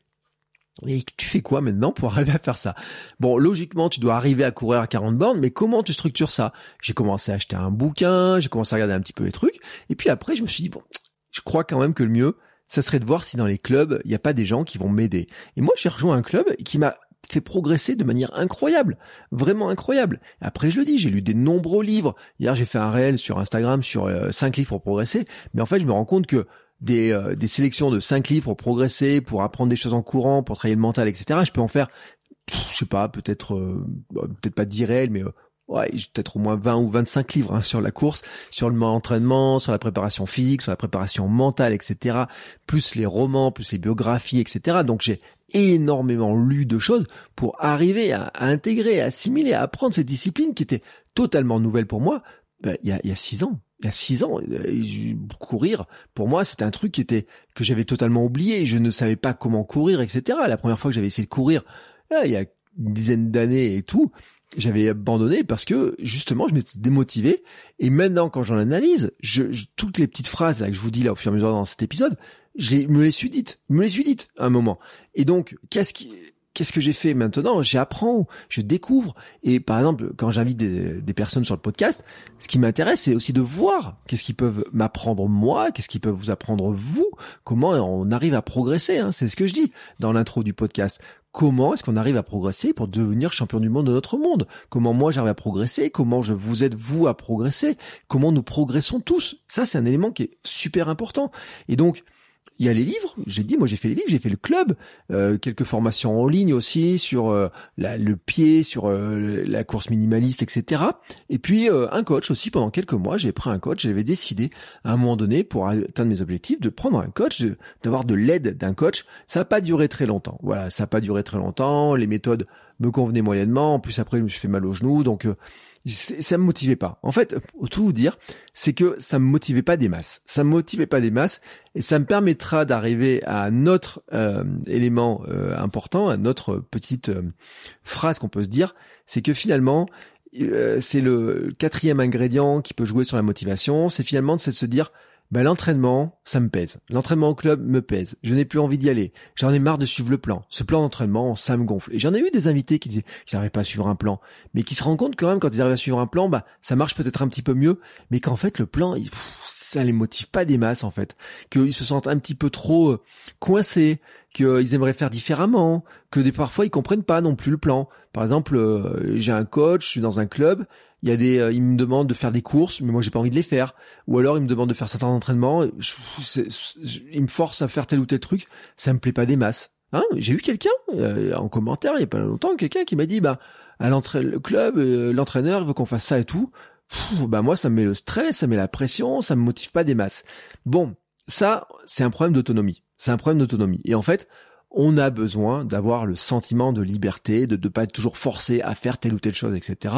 tu fais quoi maintenant pour <laughs> arriver à faire ça? Bon, logiquement, tu dois arriver à courir à 40 bornes, mais comment tu structures ça? J'ai commencé à acheter un bouquin, j'ai commencé à regarder un petit peu les trucs, et puis après, je me suis dit, bon, je crois quand même que le mieux, ça serait de voir si dans les clubs, il n'y a pas des gens qui vont m'aider. Et moi, j'ai rejoint un club qui m'a fait progresser de manière incroyable, vraiment incroyable. Après, je le dis, j'ai lu des nombreux livres. Hier, j'ai fait un réel sur Instagram sur euh, 5 livres pour progresser, mais en fait, je me rends compte que des, euh, des sélections de 5 livres pour progresser, pour apprendre des choses en courant, pour travailler le mental, etc. Je peux en faire, je sais pas, peut-être, euh, bah, peut-être pas 10 réels, mais ouais, peut-être au moins 20 ou 25 livres hein, sur la course, sur le entraînement, sur la préparation physique, sur la préparation mentale, etc. Plus les romans, plus les biographies, etc. Donc j'ai énormément lu de choses pour arriver à, intégrer, à assimiler, à apprendre cette discipline qui était totalement nouvelle pour moi ben, il, y a, il y a six ans. il y a six ans, euh, courir, pour moi, c'était un truc qui était que j'avais totalement oublié. Je ne savais pas comment courir, etc. La première fois que j'avais essayé de courir, il y a une dizaine d'années et tout, j'avais abandonné parce que justement, je m'étais démotivé. Et maintenant, quand j'en analyse, je, toutes les petites phrases là que je vous dis là au fur et à mesure dans cet épisode, je me les suis dites, me les suis dites à un moment. Et donc, qu'est-ce qui qu'est-ce que j'ai fait maintenant? J'apprends, je découvre. Et par exemple, quand j'invite des, personnes sur le podcast, ce qui m'intéresse, c'est aussi de voir qu'est-ce qu'ils peuvent m'apprendre moi, qu'est-ce qu'ils peuvent vous apprendre vous, comment on arrive à progresser. Hein. c'est ce que je dis dans l'intro du podcast. Comment est-ce qu'on arrive à progresser pour devenir champion du monde de notre monde? Comment moi j'arrive à progresser? Comment je vous aide vous à progresser? Comment nous progressons tous? Ça, c'est un élément qui est super important. Et donc, il y a les livres, j'ai dit, moi j'ai fait les livres, j'ai fait le club, euh, quelques formations en ligne aussi sur euh, le pied, sur euh, la course minimaliste, etc. Et puis un coach aussi pendant quelques mois, j'ai pris un coach, j'avais décidé à un moment donné pour atteindre mes objectifs de prendre un coach, d'avoir de, de l'aide d'un coach. Ça n'a pas duré très longtemps. Voilà, ça n'a pas duré très longtemps. Les méthodes me convenaient moyennement. En plus après, je me suis fait mal au genou, donc ça me motivait pas. En fait, tout vous dire, c'est que ça me motivait pas des masses. Ça me motivait pas des masses et ça me permettra d'arriver à un autre euh, élément euh, important, à notre petite euh, phrase qu'on peut se dire, c'est que finalement, c'est le quatrième ingrédient qui peut jouer sur la motivation, c'est finalement de se dire bah, l'entraînement, ça me pèse. L'entraînement au club me pèse. Je n'ai plus envie d'y aller. J'en ai marre de suivre le plan. Ce plan d'entraînement, ça me gonfle. Et j'en ai eu des invités qui disaient qu'ils n'arrivaient pas à suivre un plan, mais qui se rendent compte quand même quand ils arrivent à suivre un plan, bah ça marche peut-être un petit peu mieux, mais qu'en fait le plan, il, ça les motive pas des masses en fait, qu'ils se sentent un petit peu trop euh, coincés, qu'ils aimeraient faire différemment, que des parfois ils comprennent pas non plus le plan. Par exemple, euh, j'ai un coach, je suis dans un club, il y a des, euh, il me demande de faire des courses, mais moi j'ai pas envie de les faire. Ou alors il me demande de faire certains entraînements, il me force à faire tel ou tel truc, ça me plaît pas des masses. Hein j'ai eu quelqu'un euh, en commentaire il y a pas longtemps, quelqu'un qui m'a dit bah à le club, euh, l'entraîneur veut qu'on fasse ça et tout. bah moi ça me met le stress, ça me met la pression, ça me motive pas des masses. Bon, ça c'est un problème d'autonomie. C'est un problème d'autonomie. Et en fait, on a besoin d'avoir le sentiment de liberté, de ne pas être toujours forcé à faire telle ou telle chose, etc.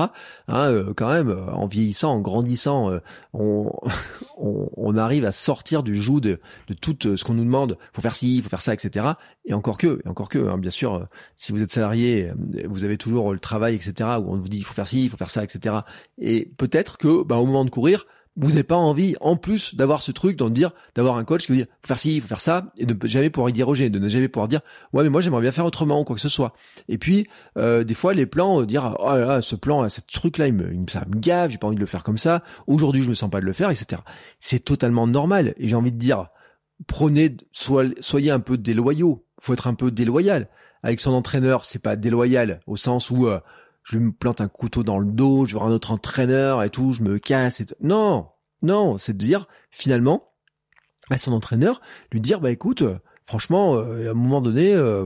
Hein, euh, quand même, euh, en vieillissant, en grandissant, euh, on, <laughs> on, arrive à sortir du joug de, de tout ce qu'on nous demande. Faut faire ci, faut faire ça, etc. Et encore que, et encore que, hein, bien sûr, si vous êtes salarié, vous avez toujours le travail, etc. Où on vous dit il faut faire ci, il faut faire ça, etc. Et peut-être que, bah, au moment de courir, vous n'avez pas envie, en plus d'avoir ce truc, d'en dire, d'avoir un coach qui vous dit, faut faire ci, faut faire ça, et de jamais pouvoir y déroger, de ne jamais pouvoir dire, ouais, mais moi j'aimerais bien faire autrement, ou quoi que ce soit. Et puis, euh, des fois, les plans, euh, dire, oh là ce plan, ce truc-là, il me, ça me gave, j'ai pas envie de le faire comme ça, aujourd'hui je me sens pas de le faire, etc. C'est totalement normal, et j'ai envie de dire, prenez, soyez un peu déloyaux, faut être un peu déloyal. Avec son entraîneur, c'est pas déloyal, au sens où, euh, je me plante un couteau dans le dos, je veux un autre entraîneur et tout, je me casse et. Non, non, c'est de dire finalement à son entraîneur, lui dire bah écoute, euh, franchement, euh, à un moment donné, euh,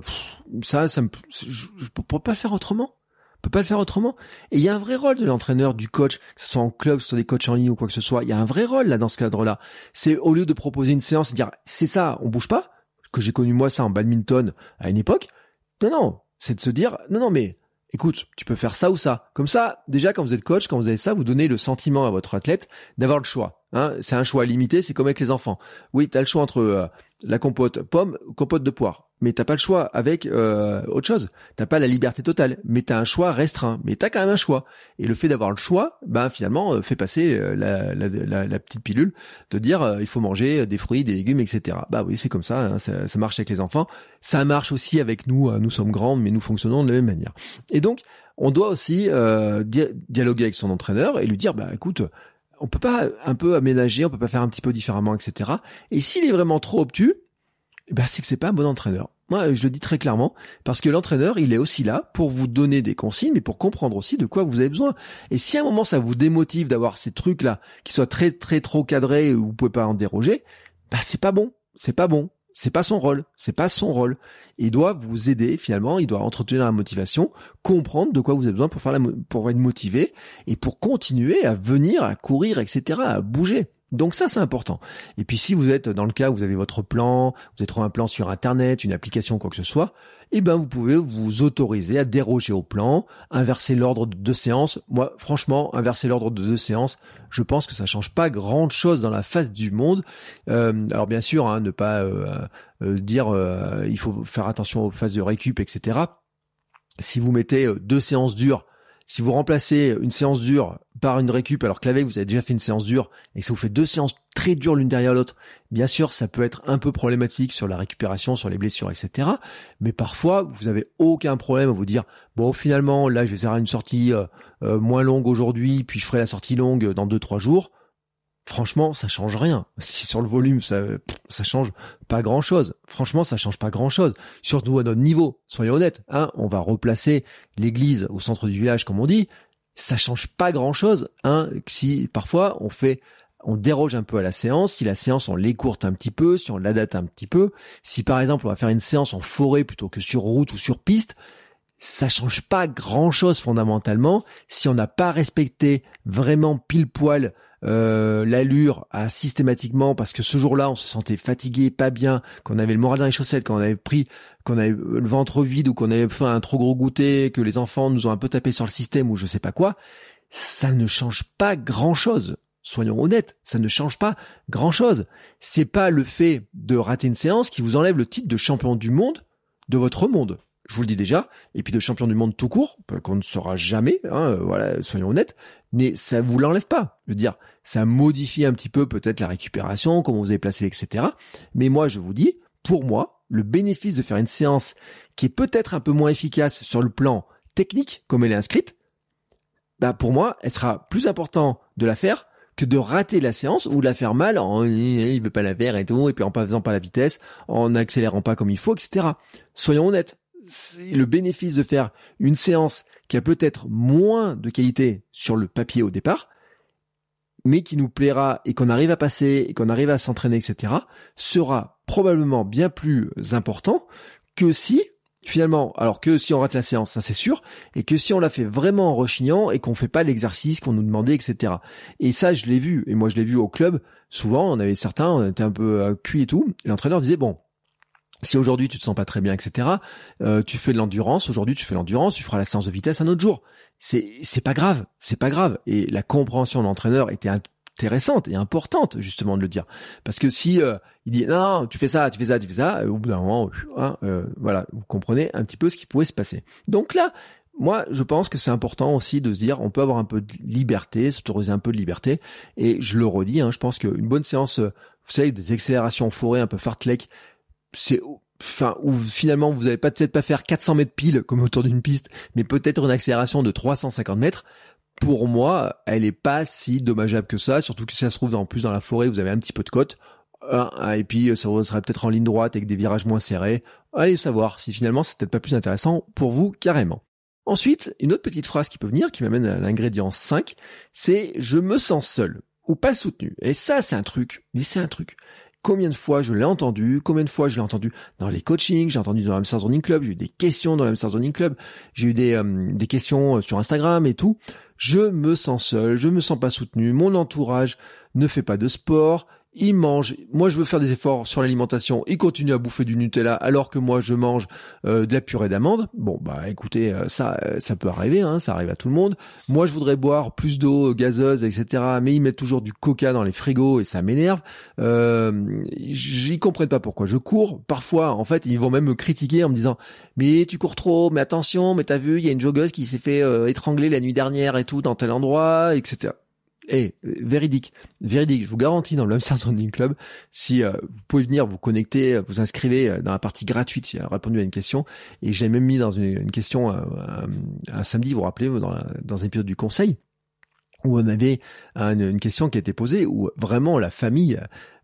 ça, ça me, je peux pas le faire autrement. Je peux pas le faire autrement. Et il y a un vrai rôle de l'entraîneur, du coach, que ce soit en club, que ce soit des coachs en ligne ou quoi que ce soit. Il y a un vrai rôle là dans ce cadre-là. C'est au lieu de proposer une séance et dire c'est ça, on bouge pas, que j'ai connu moi ça en badminton à une époque. Non, non, c'est de se dire non, non, mais écoute, tu peux faire ça ou ça. Comme ça, déjà, quand vous êtes coach, quand vous avez ça, vous donnez le sentiment à votre athlète d'avoir le choix. Hein. c'est un choix limité, c'est comme avec les enfants. Oui, tu as le choix entre euh, la compote pomme, compote de poire mais t'as pas le choix avec euh, autre chose. T'as pas la liberté totale, mais t'as un choix restreint. Mais t'as quand même un choix. Et le fait d'avoir le choix, ben finalement, euh, fait passer euh, la, la, la, petite pilule de dire il faut manger des fruits, des légumes, etc. Bah oui, c'est comme ça, hein, ça, ça. marche avec les enfants. Ça marche aussi avec nous. Hein. nous sommes grands, mais nous fonctionnons de la même manière. Et donc, on doit aussi dialoguer avec son entraîneur et lui dire bah écoute on peut pas un peu aménager, on peut pas faire un petit peu différemment, etc. Et s'il est vraiment trop obtus, eh ben c'est que c'est pas un bon entraîneur. Moi, je le dis très clairement, parce que l'entraîneur, il est aussi là pour vous donner des consignes, mais pour comprendre aussi de quoi vous avez besoin. Et si à un moment ça vous démotive d'avoir ces trucs-là, qui soient très très trop cadrés, où vous pouvez pas en déroger, bah c'est pas bon, c'est pas bon, c'est pas son rôle, c'est pas son rôle. Il doit vous aider finalement, il doit entretenir la motivation, comprendre de quoi vous avez besoin pour faire la, pour être motivé et pour continuer à venir, à courir, etc., à bouger. Donc ça, c'est important. Et puis si vous êtes dans le cas où vous avez votre plan, vous avez trouvé un plan sur Internet, une application, quoi que ce soit, eh ben vous pouvez vous autoriser à déroger au plan, inverser l'ordre de deux séances. Moi, franchement, inverser l'ordre de deux séances, je pense que ça change pas grand chose dans la face du monde. Euh, alors bien sûr, hein, ne pas euh, euh, dire il faut faire attention aux phases de récup, etc. Si vous mettez deux séances dures si vous remplacez une séance dure par une récup alors que la vous avez déjà fait une séance dure et que ça vous fait deux séances très dures l'une derrière l'autre, bien sûr ça peut être un peu problématique sur la récupération, sur les blessures, etc. Mais parfois vous avez aucun problème à vous dire bon finalement là je vais faire une sortie euh, euh, moins longue aujourd'hui puis je ferai la sortie longue dans deux trois jours franchement, ça change rien. Si sur le volume, ça, ça change pas grand chose. Franchement, ça change pas grand chose. Surtout à notre niveau. Soyons honnêtes, hein. On va replacer l'église au centre du village, comme on dit. Ça change pas grand chose, hein. Si parfois on fait, on déroge un peu à la séance. Si la séance, on l'écourte un petit peu, si on l'adapte un petit peu. Si par exemple, on va faire une séance en forêt plutôt que sur route ou sur piste, ça change pas grand chose fondamentalement si on n'a pas respecté vraiment pile poil euh, l'allure a systématiquement parce que ce jour-là on se sentait fatigué, pas bien, qu'on avait le moral dans les chaussettes, qu'on avait pris, qu'on avait le ventre vide ou qu'on avait fait un trop gros goûter, que les enfants nous ont un peu tapé sur le système ou je sais pas quoi, ça ne change pas grand-chose. Soyons honnêtes, ça ne change pas grand-chose. C'est pas le fait de rater une séance qui vous enlève le titre de champion du monde de votre monde je vous le dis déjà, et puis de champion du monde tout court, qu'on ne sera jamais, hein, euh, voilà, soyons honnêtes, mais ça vous l'enlève pas. Je veux dire, ça modifie un petit peu peut-être la récupération, comment vous avez placé, etc. Mais moi, je vous dis, pour moi, le bénéfice de faire une séance qui est peut-être un peu moins efficace sur le plan technique, comme elle est inscrite, bah pour moi, elle sera plus important de la faire que de rater la séance ou de la faire mal en il veut pas la faire et tout, et puis en pas faisant pas la vitesse, en n'accélérant pas comme il faut, etc. Soyons honnêtes le bénéfice de faire une séance qui a peut-être moins de qualité sur le papier au départ, mais qui nous plaira et qu'on arrive à passer et qu'on arrive à s'entraîner, etc., sera probablement bien plus important que si, finalement, alors que si on rate la séance, ça c'est sûr, et que si on la fait vraiment en rechignant et qu'on fait pas l'exercice qu'on nous demandait, etc. Et ça, je l'ai vu, et moi je l'ai vu au club, souvent, on avait certains, on était un peu euh, cuit et tout, l'entraîneur disait, bon, si aujourd'hui tu te sens pas très bien, etc., euh, tu fais de l'endurance. Aujourd'hui, tu fais l'endurance, tu feras la séance de vitesse un autre jour. C'est c'est pas grave, c'est pas grave. Et la compréhension de l'entraîneur était intéressante et importante justement de le dire, parce que si euh, il dit non, tu fais ça, tu fais ça, tu fais ça, au bout d'un moment, hein, euh, voilà, vous comprenez un petit peu ce qui pouvait se passer. Donc là, moi, je pense que c'est important aussi de se dire, on peut avoir un peu de liberté, s'autoriser un peu de liberté. Et je le redis, hein, je pense qu'une bonne séance, vous savez, des accélérations forêt un peu fartlek, c'est où finalement vous n'allez peut-être pas faire 400 mètres pile comme autour d'une piste, mais peut-être une accélération de 350 mètres. Pour moi, elle est pas si dommageable que ça, surtout que si ça se trouve en plus dans la forêt, vous avez un petit peu de côte. et puis ça serait peut-être en ligne droite avec des virages moins serrés. Allez savoir si finalement c'est peut-être pas plus intéressant pour vous carrément. Ensuite, une autre petite phrase qui peut venir, qui m'amène à l'ingrédient 5, c'est je me sens seul ou pas soutenu. Et ça, c'est un truc, mais c'est un truc. Combien de fois je l'ai entendu, combien de fois je l'ai entendu dans les coachings, j'ai entendu dans l'Amsterdam Running Club, j'ai eu des questions dans l'Amsterdam Running Club, j'ai eu des, euh, des questions euh, sur Instagram et tout. Je me sens seul, je me sens pas soutenu, mon entourage ne fait pas de sport, il mange. Moi, je veux faire des efforts sur l'alimentation. Il continue à bouffer du Nutella alors que moi, je mange euh, de la purée d'amande. Bon, bah, écoutez, euh, ça, euh, ça peut arriver. Hein, ça arrive à tout le monde. Moi, je voudrais boire plus d'eau gazeuse, etc. Mais ils mettent toujours du Coca dans les frigos et ça m'énerve. Euh, J'y comprends pas pourquoi. Je cours. Parfois, en fait, ils vont même me critiquer en me disant "Mais tu cours trop. Mais attention. Mais t'as vu, il y a une joggeuse qui s'est fait étrangler la nuit dernière et tout dans tel endroit, etc." Et eh, véridique, véridique, je vous garantis dans l'Amsterdam Running Club, si euh, vous pouvez venir vous connecter, vous inscrivez euh, dans la partie gratuite, j'ai répondu à une question, et j'ai même mis dans une, question euh, un, samedi, vous vous rappelez, dans, dans un épisode du conseil, où on avait une, question qui a été posée, où vraiment la famille,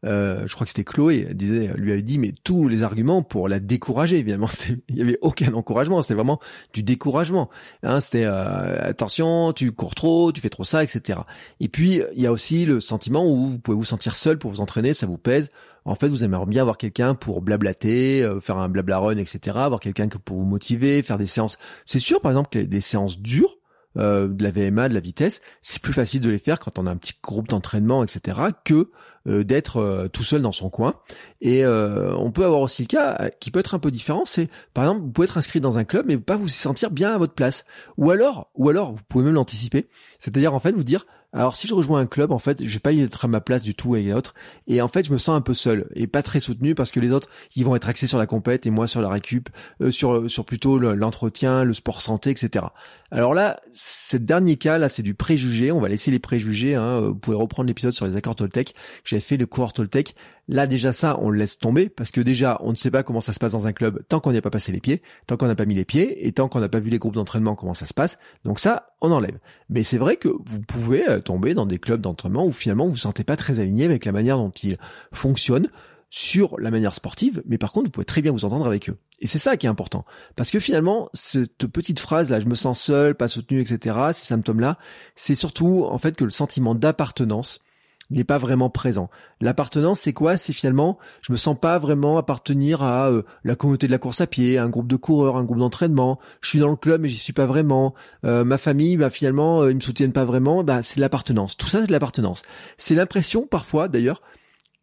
euh, je crois que c'était Chloé, disait, lui avait dit, mais tous les arguments pour la décourager, évidemment, <laughs> il y avait aucun encouragement, c'était vraiment du découragement. Hein, c'était euh, attention, tu cours trop, tu fais trop ça, etc. Et puis il y a aussi le sentiment où vous pouvez vous sentir seul pour vous entraîner, ça vous pèse. En fait, vous aimeriez bien avoir quelqu'un pour blablater, euh, faire un blabla run, etc. Avoir quelqu'un pour vous motiver, faire des séances. C'est sûr, par exemple, que des séances dures euh, de la VMA, de la vitesse, c'est plus facile de les faire quand on a un petit groupe d'entraînement, etc., que euh, d'être euh, tout seul dans son coin. Et on peut avoir aussi le cas qui peut être un peu différent, c'est par exemple vous pouvez être inscrit dans un club mais pas vous sentir bien à votre place. Ou alors, ou alors vous pouvez même l'anticiper, c'est-à-dire en fait vous dire alors si je rejoins un club, en fait, je vais pas y être à ma place du tout avec les autres. Et en fait, je me sens un peu seul et pas très soutenu parce que les autres, ils vont être axés sur la compète et moi sur la récup, euh, sur sur plutôt l'entretien, le sport santé, etc. Alors là, ce dernier cas, là, c'est du préjugé. On va laisser les préjugés. Hein. Vous pouvez reprendre l'épisode sur les accords Toltec. J'avais fait le cours Toltec. Là, déjà ça, on le laisse tomber parce que déjà, on ne sait pas comment ça se passe dans un club tant qu'on n'y a pas passé les pieds, tant qu'on n'a pas mis les pieds et tant qu'on n'a pas vu les groupes d'entraînement comment ça se passe. Donc ça, on enlève. Mais c'est vrai que vous pouvez euh, tomber dans des clubs d'entraînement où finalement vous vous sentez pas très aligné avec la manière dont ils fonctionnent sur la manière sportive, mais par contre, vous pouvez très bien vous entendre avec eux. Et c'est ça qui est important. Parce que finalement, cette petite phrase là, je me sens seul, pas soutenu, etc., ces symptômes-là, c'est surtout en fait que le sentiment d'appartenance n'est pas vraiment présent. L'appartenance, c'est quoi? C'est finalement, je me sens pas vraiment appartenir à euh, la communauté de la course à pied, un groupe de coureurs, un groupe d'entraînement. Je suis dans le club mais j'y suis pas vraiment. Euh, ma famille, bah finalement, euh, ils me soutiennent pas vraiment. Bah c'est l'appartenance. Tout ça, c'est l'appartenance. C'est l'impression parfois, d'ailleurs,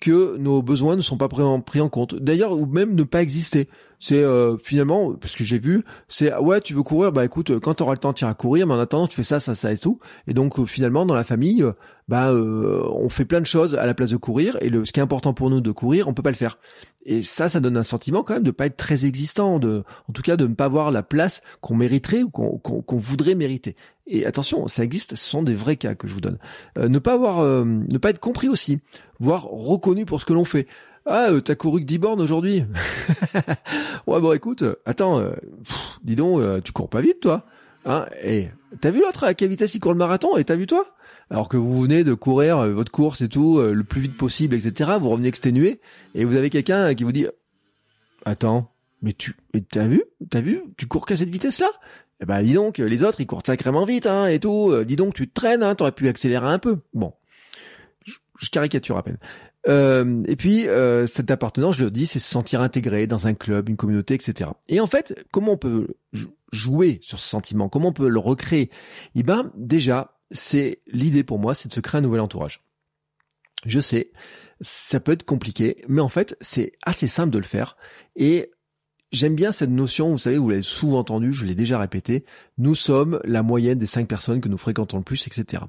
que nos besoins ne sont pas pris en compte. D'ailleurs, ou même ne pas exister. C'est euh, finalement, parce que j'ai vu, c'est ouais, tu veux courir, bah écoute, quand tu auras le temps, tu iras courir, mais en attendant, tu fais ça, ça, ça et tout. Et donc euh, finalement, dans la famille, euh, bah on fait plein de choses à la place de courir, et le, ce qui est important pour nous de courir, on peut pas le faire. Et ça, ça donne un sentiment quand même de pas être très existant, de, en tout cas de ne pas avoir la place qu'on mériterait ou qu'on voudrait mériter. Et attention, ça existe, ce sont des vrais cas que je vous donne. ne pas avoir, ne pas être compris aussi, voire reconnu pour ce que l'on fait. Ah, euh, t'as couru que 10 bornes aujourd'hui <laughs> Ouais, bon, écoute, attends, euh, dis donc, euh, tu cours pas vite, toi Hein Et t'as vu l'autre à quelle vitesse il court le marathon Et t'as vu toi? Alors que vous venez de courir votre course et tout, le plus vite possible, etc., vous revenez exténué, et vous avez quelqu'un qui vous dit « Attends, mais tu... t'as vu T'as vu Tu cours qu'à cette vitesse-là? Eh ben dis donc, les autres ils courent sacrément vite, hein, et tout. dis donc, tu te traînes, hein, t'aurais pu accélérer un peu. Bon, je caricature à peine. Euh, et puis, euh, cette appartenance, je le dis, c'est se sentir intégré dans un club, une communauté, etc. Et en fait, comment on peut jouer sur ce sentiment? Comment on peut le recréer? Eh ben, déjà, c'est l'idée pour moi, c'est de se créer un nouvel entourage. Je sais, ça peut être compliqué, mais en fait, c'est assez simple de le faire. Et j'aime bien cette notion, vous savez, vous l'avez souvent entendu, je l'ai déjà répété, nous sommes la moyenne des cinq personnes que nous fréquentons le plus, etc.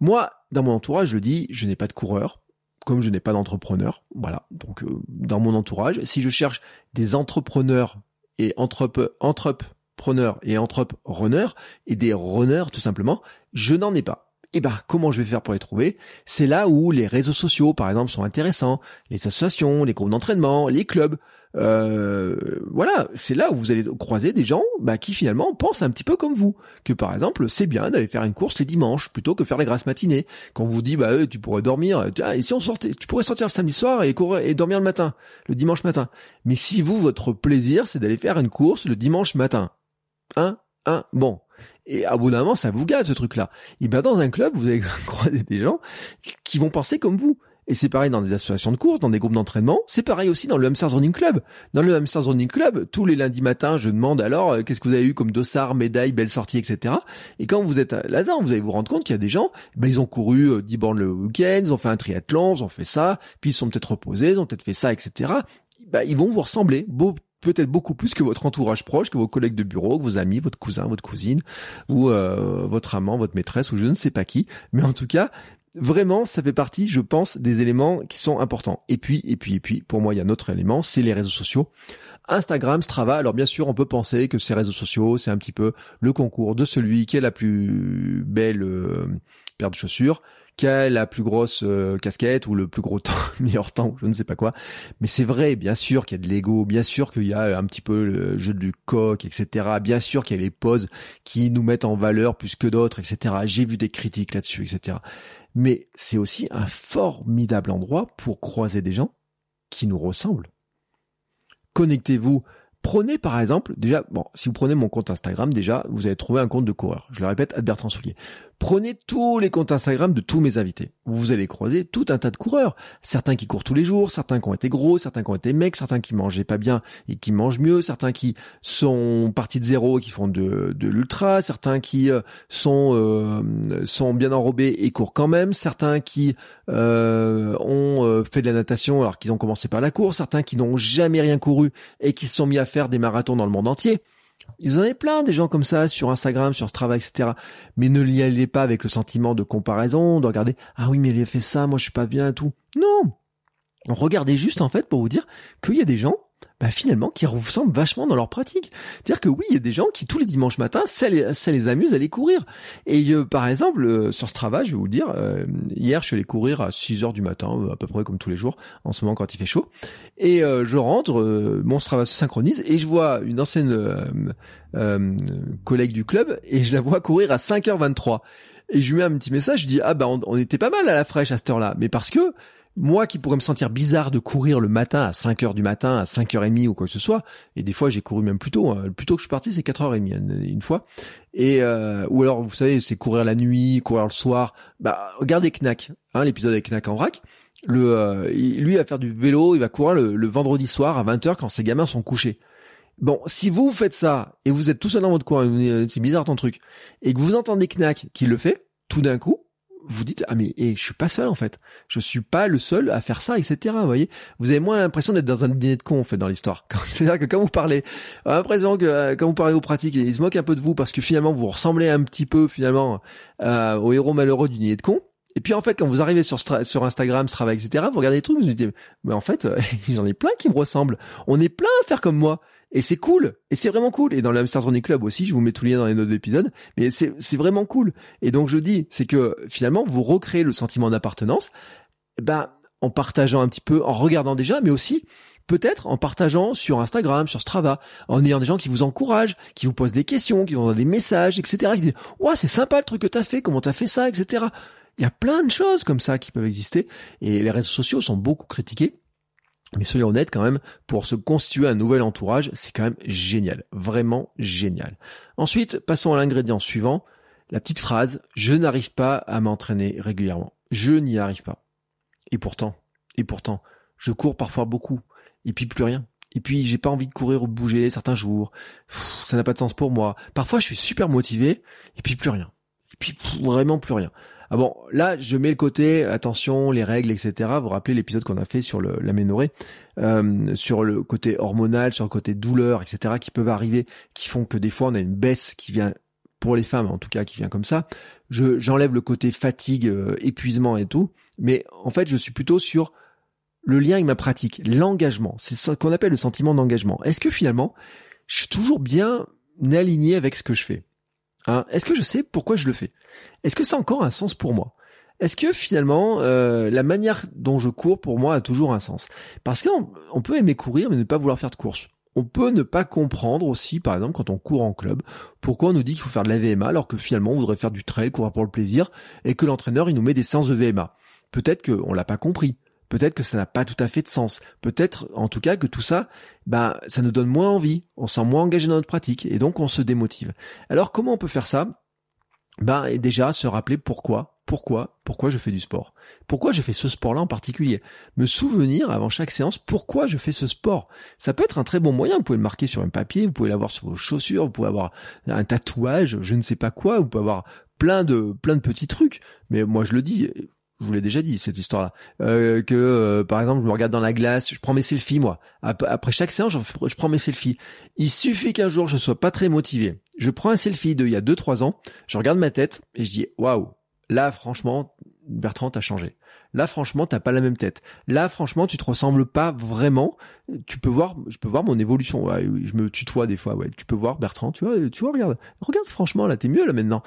Moi, dans mon entourage, je le dis, je n'ai pas de coureur, comme je n'ai pas d'entrepreneur, voilà. Donc euh, dans mon entourage, si je cherche des entrepreneurs et entrepreneurs et entrepreneurs et des runners tout simplement, je n'en ai pas. Et eh ben comment je vais faire pour les trouver? C'est là où les réseaux sociaux par exemple sont intéressants, les associations, les groupes d'entraînement, les clubs. Euh, voilà, c'est là où vous allez croiser des gens bah, qui finalement pensent un petit peu comme vous. Que par exemple, c'est bien d'aller faire une course les dimanches plutôt que faire la grasse matinée. Quand on vous dit bah euh, tu pourrais dormir, et si on sortait, tu pourrais sortir le samedi soir et courir et dormir le matin, le dimanche matin. Mais si vous votre plaisir c'est d'aller faire une course le dimanche matin, hein, hein, bon. Et à bout d'un moment, ça vous gâte ce truc-là. Et bien dans un club, vous allez <laughs> croiser des gens qui vont penser comme vous. Et c'est pareil dans des associations de course, dans des groupes d'entraînement. C'est pareil aussi dans le Hamsters Running Club. Dans le Hamsters Running Club, tous les lundis matins, je demande alors euh, qu'est-ce que vous avez eu comme dossard, médaille, belle sortie, etc. Et quand vous êtes là-dedans, vous allez vous rendre compte qu'il y a des gens, ben ils ont couru 10 euh, bornes le week-end, ils ont fait un triathlon, ils ont fait ça, puis ils sont peut-être reposés, ils ont peut-être fait ça, etc. Ben, ils vont vous ressembler, peut-être beaucoup plus que votre entourage proche, que vos collègues de bureau, que vos amis, votre cousin, votre cousine, ou euh, votre amant, votre maîtresse, ou je ne sais pas qui. Mais en tout cas, vraiment, ça fait partie, je pense, des éléments qui sont importants. Et puis, et puis, et puis, pour moi, il y a un autre élément, c'est les réseaux sociaux. Instagram, Strava, alors bien sûr, on peut penser que ces réseaux sociaux, c'est un petit peu le concours de celui qui a la plus belle euh, paire de chaussures, qui a la plus grosse euh, casquette ou le plus gros temps, <laughs> meilleur temps, je ne sais pas quoi. Mais c'est vrai, bien sûr qu'il y a de l'ego, bien sûr qu'il y a un petit peu le jeu du coq, etc. Bien sûr qu'il y a les poses qui nous mettent en valeur plus que d'autres, etc. J'ai vu des critiques là-dessus, etc mais c'est aussi un formidable endroit pour croiser des gens qui nous ressemblent. Connectez-vous. Prenez par exemple, déjà, bon, si vous prenez mon compte Instagram, déjà, vous allez trouver un compte de coureur. Je le répète, Bertrand Soulier. Prenez tous les comptes Instagram de tous mes invités. Vous allez croiser tout un tas de coureurs. Certains qui courent tous les jours, certains qui ont été gros, certains qui ont été mecs, certains qui mangeaient pas bien et qui mangent mieux, certains qui sont partis de zéro et qui font de, l'ultra, certains qui euh, sont euh, sont bien enrobés et courent quand même, certains qui euh, ont fait de la natation alors qu'ils ont commencé par la course, certains qui n'ont jamais rien couru et qui se sont mis à faire des marathons dans le monde entier. Ils en avaient plein des gens comme ça sur Instagram, sur ce travail, etc. Mais ne l'y allez pas avec le sentiment de comparaison, de regarder ah oui mais il a fait ça, moi je suis pas bien et tout. Non, regardez juste en fait pour vous dire qu'il y a des gens bah finalement qui ressemblent vachement dans leur pratique. C'est-à-dire que oui, il y a des gens qui tous les dimanches matins, ça les, ça les amuse à aller courir. Et euh, par exemple, euh, sur ce travail, je vais vous dire, euh, hier je suis allé courir à 6 heures du matin, à peu près comme tous les jours, en ce moment quand il fait chaud. Et je rentre, mon Strava se synchronise et je vois une ancienne collègue du club et je la vois courir à 5h23. Et je lui mets un petit message, je dis ah bah on, on était pas mal à la fraîche à cette heure-là, mais parce que moi qui pourrais me sentir bizarre de courir le matin à 5 heures du matin, à 5h30 ou quoi que ce soit, et des fois j'ai couru même plus tôt, hein. plus tôt que je suis parti c'est 4h30 une, fois, et euh, ou alors vous savez c'est courir la nuit, courir le soir, bah regardez Knack, hein, l'épisode avec Knack en vrac, le, euh, lui va faire du vélo, il va courir le, vendredi soir à 20h quand ses gamins sont couchés. Bon, si vous faites ça, et vous êtes tout seul dans votre coin, c'est bizarre ton truc, et que vous entendez Knack qui le fait, tout d'un coup, vous dites ah mais et je suis pas seul en fait je suis pas le seul à faire ça etc vous voyez vous avez moins l'impression d'être dans un dîner de con en fait dans l'histoire <laughs> c'est à dire que quand vous parlez l'impression que euh, quand vous parlez aux pratiques ils se moquent un peu de vous parce que finalement vous ressemblez un petit peu finalement euh, au héros malheureux du dîner de con et puis en fait, quand vous arrivez sur sur Instagram, ce travail, etc., vous regardez les trucs, vous vous dites, mais en fait, <laughs> j'en ai plein qui me ressemblent. On est plein à faire comme moi. Et c'est cool. Et c'est vraiment cool. Et dans l'Amsterdam Running Club aussi, je vous mets tous les liens dans les notes d'épisode. Mais c'est, vraiment cool. Et donc, je dis, c'est que finalement, vous recréez le sentiment d'appartenance, ben, en partageant un petit peu, en regardant déjà, mais aussi, peut-être en partageant sur Instagram, sur Strava, en ayant des gens qui vous encouragent, qui vous posent des questions, qui vous envoient des messages, etc. Qui disent, ouais, c'est sympa le truc que t'as fait, comment t'as fait ça, etc. Il y a plein de choses comme ça qui peuvent exister. Et les réseaux sociaux sont beaucoup critiqués. Mais soyons honnêtes quand même, pour se constituer un nouvel entourage, c'est quand même génial, vraiment génial. Ensuite, passons à l'ingrédient suivant, la petite phrase, je n'arrive pas à m'entraîner régulièrement. Je n'y arrive pas. Et pourtant, et pourtant, je cours parfois beaucoup, et puis plus rien. Et puis j'ai pas envie de courir ou de bouger certains jours. ça n'a pas de sens pour moi. Parfois je suis super motivé, et puis plus rien. Et puis vraiment plus rien. Ah bon, là, je mets le côté, attention, les règles, etc. Vous vous rappelez l'épisode qu'on a fait sur l'aménorrhée, euh, sur le côté hormonal, sur le côté douleur, etc. qui peuvent arriver, qui font que des fois on a une baisse qui vient, pour les femmes en tout cas, qui vient comme ça. Je J'enlève le côté fatigue, euh, épuisement et tout. Mais en fait, je suis plutôt sur le lien avec ma pratique, l'engagement. C'est ce qu'on appelle le sentiment d'engagement. Est-ce que finalement, je suis toujours bien aligné avec ce que je fais? Hein, est-ce que je sais pourquoi je le fais? Est-ce que ça a encore un sens pour moi? Est-ce que finalement euh, la manière dont je cours pour moi a toujours un sens? Parce qu'on peut aimer courir mais ne pas vouloir faire de course. On peut ne pas comprendre aussi, par exemple, quand on court en club, pourquoi on nous dit qu'il faut faire de la VMA alors que finalement on voudrait faire du trail, courir pour le plaisir, et que l'entraîneur il nous met des séances de VMA. Peut-être qu'on l'a pas compris. Peut-être que ça n'a pas tout à fait de sens. Peut-être, en tout cas, que tout ça, bah, ça nous donne moins envie. On sent moins engagé dans notre pratique et donc on se démotive. Alors, comment on peut faire ça? Bah, déjà se rappeler pourquoi, pourquoi, pourquoi je fais du sport. Pourquoi je fais ce sport-là en particulier? Me souvenir avant chaque séance pourquoi je fais ce sport? Ça peut être un très bon moyen. Vous pouvez le marquer sur un papier, vous pouvez l'avoir sur vos chaussures, vous pouvez avoir un tatouage, je ne sais pas quoi, vous pouvez avoir plein de plein de petits trucs. Mais moi, je le dis, je vous l'ai déjà dit cette histoire-là, euh, que euh, par exemple je me regarde dans la glace, je prends mes selfies moi. Après chaque séance, je, prends mes selfies. Il suffit qu'un jour je sois pas très motivé, je prends un selfie de il y a 2-3 ans, je regarde ma tête et je dis waouh, là franchement Bertrand t'as changé. Là, franchement, t'as pas la même tête. Là, franchement, tu te ressembles pas vraiment. Tu peux voir, je peux voir mon évolution. Ouais, je me tutoie des fois. Ouais, tu peux voir Bertrand. Tu vois, tu vois, regarde, regarde. Franchement, là, t'es mieux là maintenant.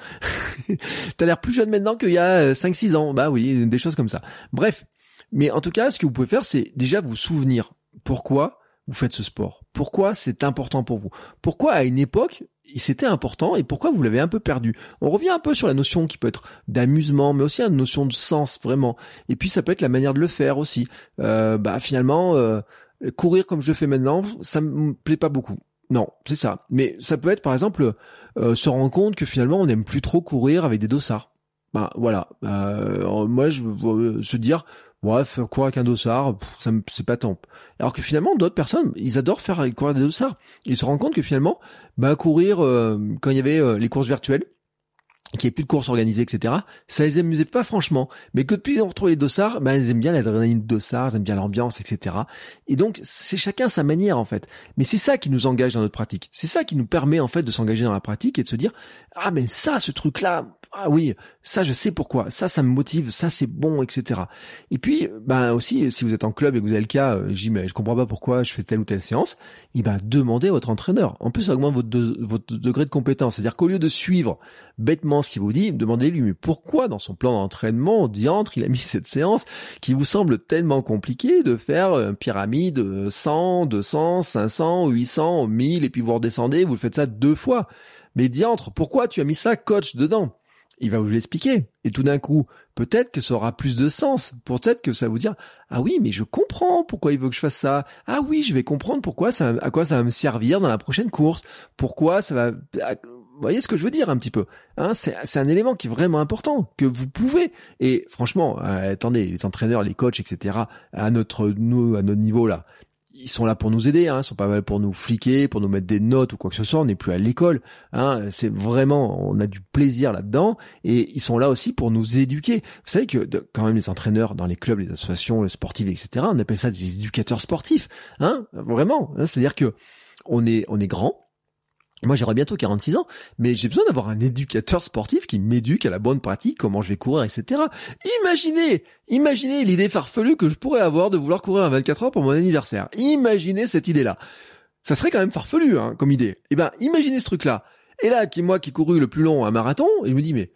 <laughs> t'as l'air plus jeune maintenant qu'il y a 5-6 euh, ans. Bah oui, des choses comme ça. Bref. Mais en tout cas, ce que vous pouvez faire, c'est déjà vous souvenir pourquoi vous faites ce sport Pourquoi c'est important pour vous? Pourquoi à une époque c'était important et pourquoi vous l'avez un peu perdu? On revient un peu sur la notion qui peut être d'amusement, mais aussi une notion de sens vraiment. Et puis ça peut être la manière de le faire aussi. Euh, bah finalement, euh, courir comme je fais maintenant, ça me plaît pas beaucoup. Non, c'est ça. Mais ça peut être par exemple euh, se rendre compte que finalement on n'aime plus trop courir avec des dossards. bah voilà. Moi, je se dire, bref, courir avec un dossard, ça c'est pas tant. Alors que finalement, d'autres personnes, ils adorent faire courir des dossards. Ils se rendent compte que finalement, bah courir euh, quand il y avait euh, les courses virtuelles, qu'il n'y ait plus de courses organisées, etc. Ça les amusait pas franchement, mais que depuis on retrouve les dossards, ben ils aiment bien l'adrénaline de dossards, ils aiment bien l'ambiance, etc. Et donc c'est chacun sa manière en fait. Mais c'est ça qui nous engage dans notre pratique. C'est ça qui nous permet en fait de s'engager dans la pratique et de se dire ah mais ça, ce truc-là, ah oui, ça je sais pourquoi, ça ça me motive, ça c'est bon, etc. Et puis, ben aussi, si vous êtes en club et que vous avez le cas, euh, je dis mais je comprends pas pourquoi je fais telle ou telle séance, et ben demandez à votre entraîneur. En plus, ça augmente votre, votre degré de compétence. C'est-à-dire qu'au lieu de suivre bêtement ce qu'il vous dit, demandez-lui mais pourquoi dans son plan d'entraînement, diantre, il a mis <laughs> cette séance qui vous semble tellement compliquée de faire une pyramide 100, 200, 500, 800, 1000 et puis vous redescendez, vous faites ça deux fois. Mais diantre, pourquoi tu as mis ça coach dedans? Il va vous l'expliquer. Et tout d'un coup, peut-être que ça aura plus de sens. Peut-être que ça va vous dire, ah oui, mais je comprends pourquoi il veut que je fasse ça. Ah oui, je vais comprendre pourquoi ça, à quoi ça va me servir dans la prochaine course. Pourquoi ça va, vous voyez ce que je veux dire un petit peu hein c'est, un élément qui est vraiment important que vous pouvez et franchement euh, attendez les entraîneurs les coachs etc à notre nous à notre niveau là ils sont là pour nous aider, hein, ils sont pas mal pour nous fliquer, pour nous mettre des notes ou quoi que ce soit. On n'est plus à l'école, hein, c'est vraiment, on a du plaisir là-dedans, et ils sont là aussi pour nous éduquer. Vous savez que quand même les entraîneurs dans les clubs, les associations sportives, etc. On appelle ça des éducateurs sportifs, hein, vraiment. Hein, c'est-à-dire que on est, on est grand, moi, j'aurai bientôt 46 ans, mais j'ai besoin d'avoir un éducateur sportif qui m'éduque à la bonne pratique, comment je vais courir, etc. Imaginez, imaginez l'idée farfelue que je pourrais avoir de vouloir courir à 24 heures pour mon anniversaire. Imaginez cette idée-là. Ça serait quand même farfelu, hein, comme idée. Eh ben, imaginez ce truc-là. Et là, qui moi qui couru le plus long un marathon, je me dis, mais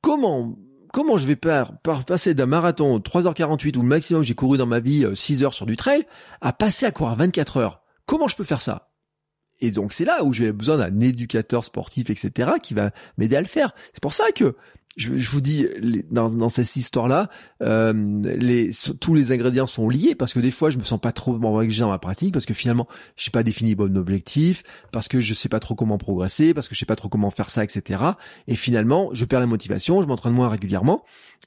comment, comment je vais par, passer d'un marathon 3h48 ou le maximum j'ai couru dans ma vie 6 euh, heures sur du trail à passer à courir à 24 heures? Comment je peux faire ça? Et donc c'est là où j'ai besoin d'un éducateur sportif, etc., qui va m'aider à le faire. C'est pour ça que je, vous dis, dans, cette histoire-là, euh, tous les ingrédients sont liés parce que des fois, je me sens pas trop engagé dans ma pratique parce que finalement, je n'ai pas défini bon objectif, parce que je sais pas trop comment progresser, parce que je sais pas trop comment faire ça, etc. Et finalement, je perds la motivation, je m'entraîne moins régulièrement,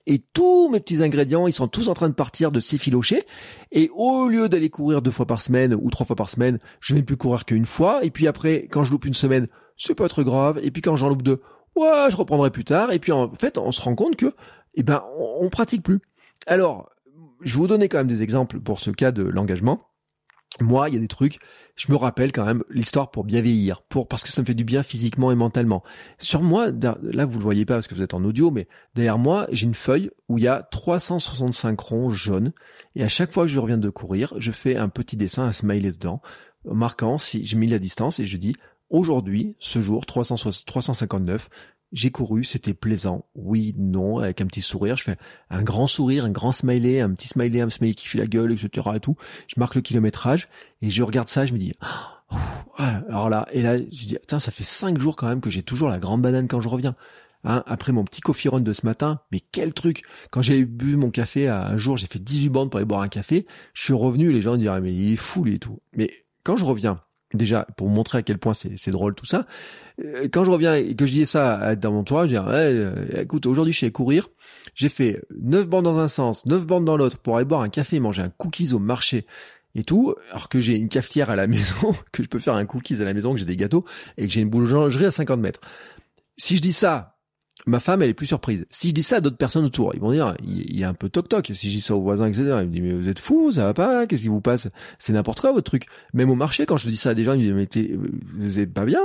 et tous mes petits ingrédients, ils sont tous en train de partir de s'effilocher. Et au lieu d'aller courir deux fois par semaine ou trois fois par semaine, je vais plus courir qu'une fois. Et puis après, quand je loupe une semaine, c'est pas trop grave. Et puis quand j'en loupe deux, ouais, je reprendrai plus tard. Et puis en fait, on se rend compte que, eh ben, on, pratique plus. Alors, je vais vous donner quand même des exemples pour ce cas de l'engagement. Moi, il y a des trucs, je me rappelle quand même l'histoire pour bien vieillir, pour parce que ça me fait du bien physiquement et mentalement. Sur moi, là vous le voyez pas parce que vous êtes en audio, mais derrière moi, j'ai une feuille où il y a 365 ronds jaunes et à chaque fois que je reviens de courir, je fais un petit dessin, un smiley dedans, marquant si j'ai mis la distance et je dis Aujourd'hui, ce jour, 359, j'ai couru, c'était plaisant. Oui, non, avec un petit sourire. Je fais un grand sourire, un grand smiley, un petit smiley, un smiley qui fait la gueule, etc. et tout. Je marque le kilométrage et je regarde ça, je me dis, oh, alors là, et là, je dis, tiens, ça fait cinq jours quand même que j'ai toujours la grande banane quand je reviens. Hein, après mon petit coffee run de ce matin, mais quel truc Quand j'ai bu mon café, un jour, j'ai fait 18 bandes pour aller boire un café. Je suis revenu, les gens diraient, mais il est fou, lui, et tout. Mais quand je reviens, déjà pour montrer à quel point c'est drôle tout ça. Euh, quand je reviens et que je dis ça dans mon toit, je dis euh, écoute, aujourd'hui je suis courir, j'ai fait 9 bandes dans un sens, 9 bandes dans l'autre pour aller boire un café, manger un cookies au marché et tout, alors que j'ai une cafetière à la <laughs> maison, que je peux faire un cookies à la maison, que j'ai des gâteaux et que j'ai une boulangerie à 50 mètres. Si je dis ça ma femme, elle est plus surprise. Si je dis ça à d'autres personnes autour, ils vont dire, il, y a un peu toc-toc. Si je dis ça aux voisins, etc., ils me disent, mais vous êtes fous, ça va pas, qu'est-ce qui vous passe? C'est n'importe quoi, votre truc. Même au marché, quand je dis ça à des gens, ils me disent, mais vous êtes pas bien?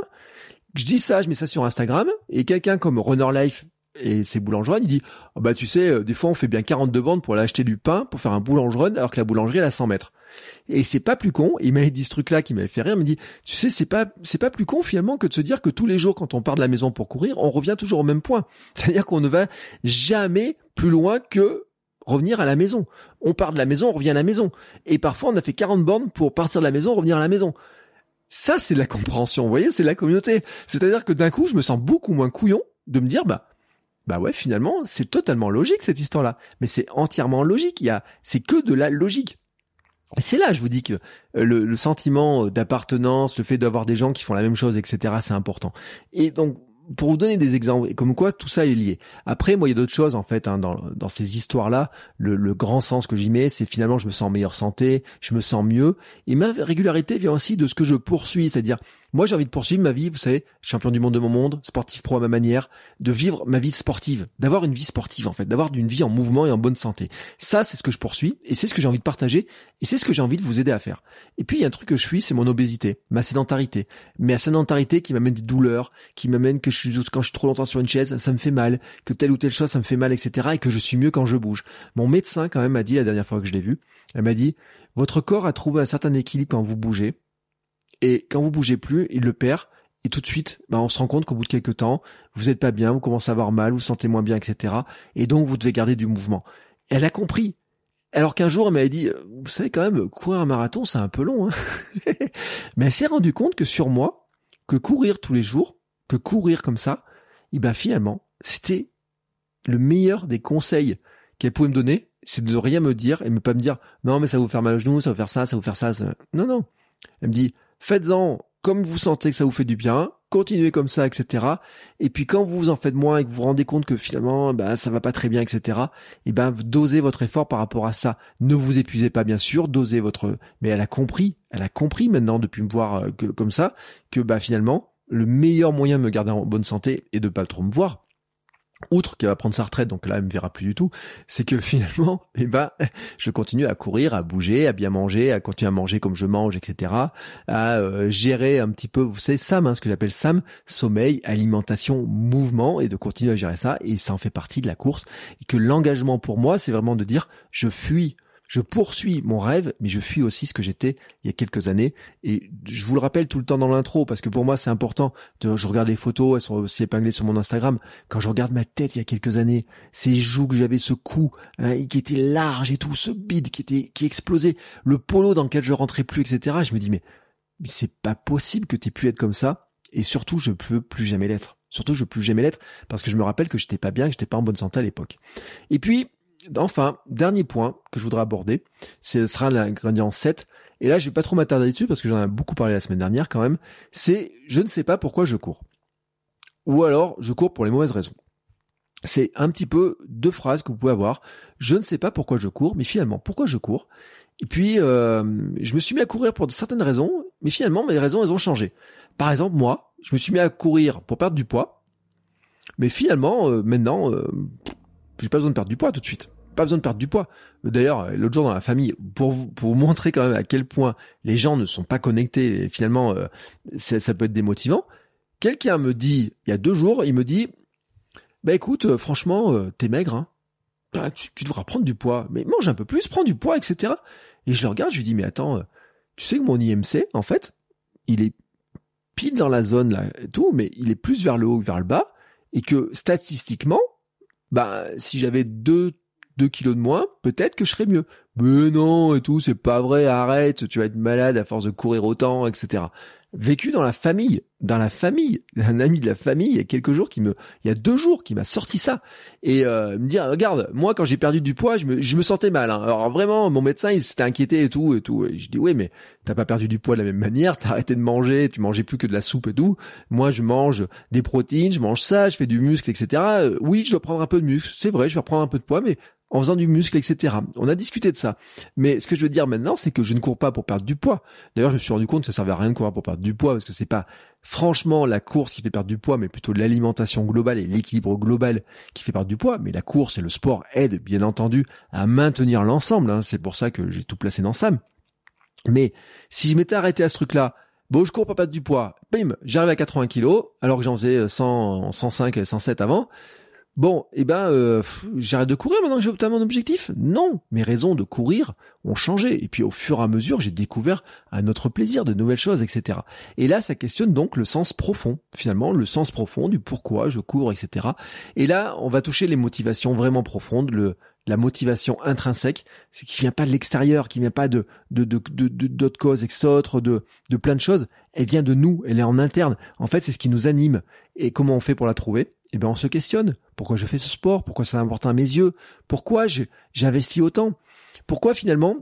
Je dis ça, je mets ça sur Instagram, et quelqu'un comme Runner Life et ses boulangeries, il dit, bah tu sais, euh, des fois on fait bien 42 bandes pour aller acheter du pain, pour faire un boulangeron, alors que la boulangerie elle a 100 mètres. Et c'est pas plus con. Il m'a dit ce truc-là qui m'avait fait rire. Il me dit, tu sais, c'est pas, c'est pas plus con finalement que de se dire que tous les jours, quand on part de la maison pour courir, on revient toujours au même point. <laughs> C'est-à-dire qu'on ne va jamais plus loin que revenir à la maison. On part de la maison, on revient à la maison. Et parfois, on a fait 40 bornes pour partir de la maison, revenir à la maison. Ça, c'est la compréhension. Vous voyez, c'est la communauté. C'est-à-dire que d'un coup, je me sens beaucoup moins couillon de me dire, bah, bah ouais, finalement, c'est totalement logique cette histoire-là. Mais c'est entièrement logique. Il y a, c'est que de la logique. C'est là, je vous dis que euh, le, sentiment d'appartenance, le fait d'avoir des gens qui font la même chose, etc., c'est important. Et donc, pour vous donner des exemples, comme quoi tout ça est lié. Après, moi, il y a d'autres choses en fait hein, dans, dans ces histoires-là. Le, le, grand sens que j'y mets, c'est finalement, je me sens en meilleure santé, je me sens mieux, et ma régularité vient aussi de ce que je poursuis, c'est-à-dire, moi, j'ai envie de poursuivre ma vie, vous savez, champion du monde de mon monde, sportif pro à ma manière, de vivre ma vie sportive, d'avoir une vie sportive en fait, d'avoir une vie en mouvement et en bonne santé. Ça, c'est ce que je poursuis, et c'est ce que j'ai envie de partager, et c'est ce que j'ai envie de vous aider à faire. Et puis, il y a un truc que je suis, c'est mon obésité, ma sédentarité, la sédentarité qui m'amène des douleurs, qui m'amène que quand je suis trop longtemps sur une chaise, ça me fait mal, que telle ou telle chose, ça me fait mal, etc. et que je suis mieux quand je bouge. Mon médecin, quand même, m'a dit la dernière fois que je l'ai vu, elle m'a dit, votre corps a trouvé un certain équilibre quand vous bougez, et quand vous bougez plus, il le perd, et tout de suite, bah, on se rend compte qu'au bout de quelques temps, vous n'êtes pas bien, vous commencez à avoir mal, vous, sentez moins bien, etc. Et donc, vous devez garder du mouvement. Elle a compris. Alors qu'un jour, elle m'avait dit, vous savez quand même, courir un marathon, c'est un peu long. Hein <laughs> Mais elle s'est rendue compte que sur moi, que courir tous les jours, que courir comme ça, et ben finalement, c'était le meilleur des conseils qu'elle pouvait me donner, c'est de ne rien me dire et ne pas me dire non mais ça va vous faire mal au genou, ça va vous faire ça, ça va vous faire ça. Non non. Elle me dit faites-en comme vous sentez que ça vous fait du bien, continuez comme ça, etc. Et puis quand vous vous en faites moins et que vous vous rendez compte que finalement ben ça va pas très bien, etc. Et ben dosez votre effort par rapport à ça. Ne vous épuisez pas bien sûr, dosez votre. Mais elle a compris, elle a compris maintenant depuis me voir euh, comme ça que bah finalement le meilleur moyen de me garder en bonne santé est de pas trop me voir. Outre qu'elle va prendre sa retraite, donc là elle me verra plus du tout, c'est que <laughs> finalement, eh ben, je continue à courir, à bouger, à bien manger, à continuer à manger comme je mange, etc. À euh, gérer un petit peu, vous savez, SAM, hein, ce que j'appelle SAM, sommeil, alimentation, mouvement, et de continuer à gérer ça, et ça en fait partie de la course. Et que l'engagement pour moi, c'est vraiment de dire, je fuis je poursuis mon rêve, mais je fuis aussi ce que j'étais il y a quelques années. Et je vous le rappelle tout le temps dans l'intro, parce que pour moi c'est important. De, je regarde les photos, elles sont aussi épinglées sur mon Instagram. Quand je regarde ma tête il y a quelques années, ces joues que j'avais, ce cou hein, qui était large et tout, ce bide qui était qui explosait, le polo dans lequel je rentrais plus, etc. Je me dis mais, c'est pas possible que tu aies pu être comme ça. Et surtout, je ne veux plus jamais l'être. Surtout, je veux plus jamais l'être parce que je me rappelle que j'étais pas bien, que j'étais pas en bonne santé à l'époque. Et puis, enfin, dernier point que je voudrais aborder, ce sera l'ingrédient 7. Et là, je vais pas trop m'attarder dessus parce que j'en ai beaucoup parlé la semaine dernière quand même. C'est je ne sais pas pourquoi je cours. Ou alors, je cours pour les mauvaises raisons. C'est un petit peu deux phrases que vous pouvez avoir. Je ne sais pas pourquoi je cours, mais finalement, pourquoi je cours? Et puis, euh, je me suis mis à courir pour certaines raisons, mais finalement, mes raisons, elles ont changé. Par exemple, moi, je me suis mis à courir pour perdre du poids, mais finalement, euh, maintenant, euh, j'ai pas besoin de perdre du poids tout de suite pas besoin de perdre du poids. D'ailleurs, l'autre jour dans la famille, pour vous, pour vous <laughs> montrer quand même à quel point les gens ne sont pas connectés et finalement euh, ça, peut être démotivant, quelqu'un me dit, il y a deux jours, il me dit, bah écoute, euh, franchement, euh, t'es maigre, hein. Bah, tu, tu, devras prendre du poids, mais mange un peu plus, prends du poids, etc. Et je le regarde, je lui dis, mais attends, tu sais que mon IMC, en fait, il est pile dans la zone là et tout, mais il est plus vers le haut que vers le bas, et que statistiquement, bah si j'avais deux 2 kilos de moins, peut-être que je serais mieux. Mais non, et tout, c'est pas vrai, arrête, tu vas être malade à force de courir autant, etc. Vécu dans la famille, dans la famille, <laughs> un ami de la famille, il y a quelques jours qui me, il y a deux jours qui m'a sorti ça et euh, me dire, regarde, moi quand j'ai perdu du poids, je me, je me sentais mal. Hein. Alors vraiment, mon médecin il s'était inquiété et tout et tout. Et je dis oui, mais t'as pas perdu du poids de la même manière, t'as arrêté de manger, tu mangeais plus que de la soupe et tout. Moi, je mange des protéines, je mange ça, je fais du muscle, etc. Euh, oui, je dois prendre un peu de muscle, c'est vrai, je vais reprendre un peu de poids, mais en faisant du muscle, etc. On a discuté de ça. Mais ce que je veux dire maintenant, c'est que je ne cours pas pour perdre du poids. D'ailleurs, je me suis rendu compte que ça servait à rien de courir pour perdre du poids, parce que c'est pas franchement la course qui fait perdre du poids, mais plutôt l'alimentation globale et l'équilibre global qui fait perdre du poids. Mais la course et le sport aident, bien entendu, à maintenir l'ensemble. Hein. C'est pour ça que j'ai tout placé dans Sam. Mais si je m'étais arrêté à ce truc-là, bon, je cours pour perdre du poids, bim, j'arrive à 80 kilos, alors que j'en faisais 100, 105, 107 avant, Bon, eh ben, euh, j'arrête de courir maintenant que j'ai obtenu mon objectif Non, mes raisons de courir ont changé. Et puis au fur et à mesure, j'ai découvert un autre plaisir, de nouvelles choses, etc. Et là, ça questionne donc le sens profond, finalement, le sens profond du pourquoi je cours, etc. Et là, on va toucher les motivations vraiment profondes, le, la motivation intrinsèque, c'est qui vient pas de l'extérieur, qui vient pas de d'autres causes, etc., de de plein de choses. Elle vient de nous, elle est en interne. En fait, c'est ce qui nous anime. Et comment on fait pour la trouver? Eh bien on se questionne. Pourquoi je fais ce sport? Pourquoi c'est important à mes yeux? Pourquoi j'investis autant? Pourquoi finalement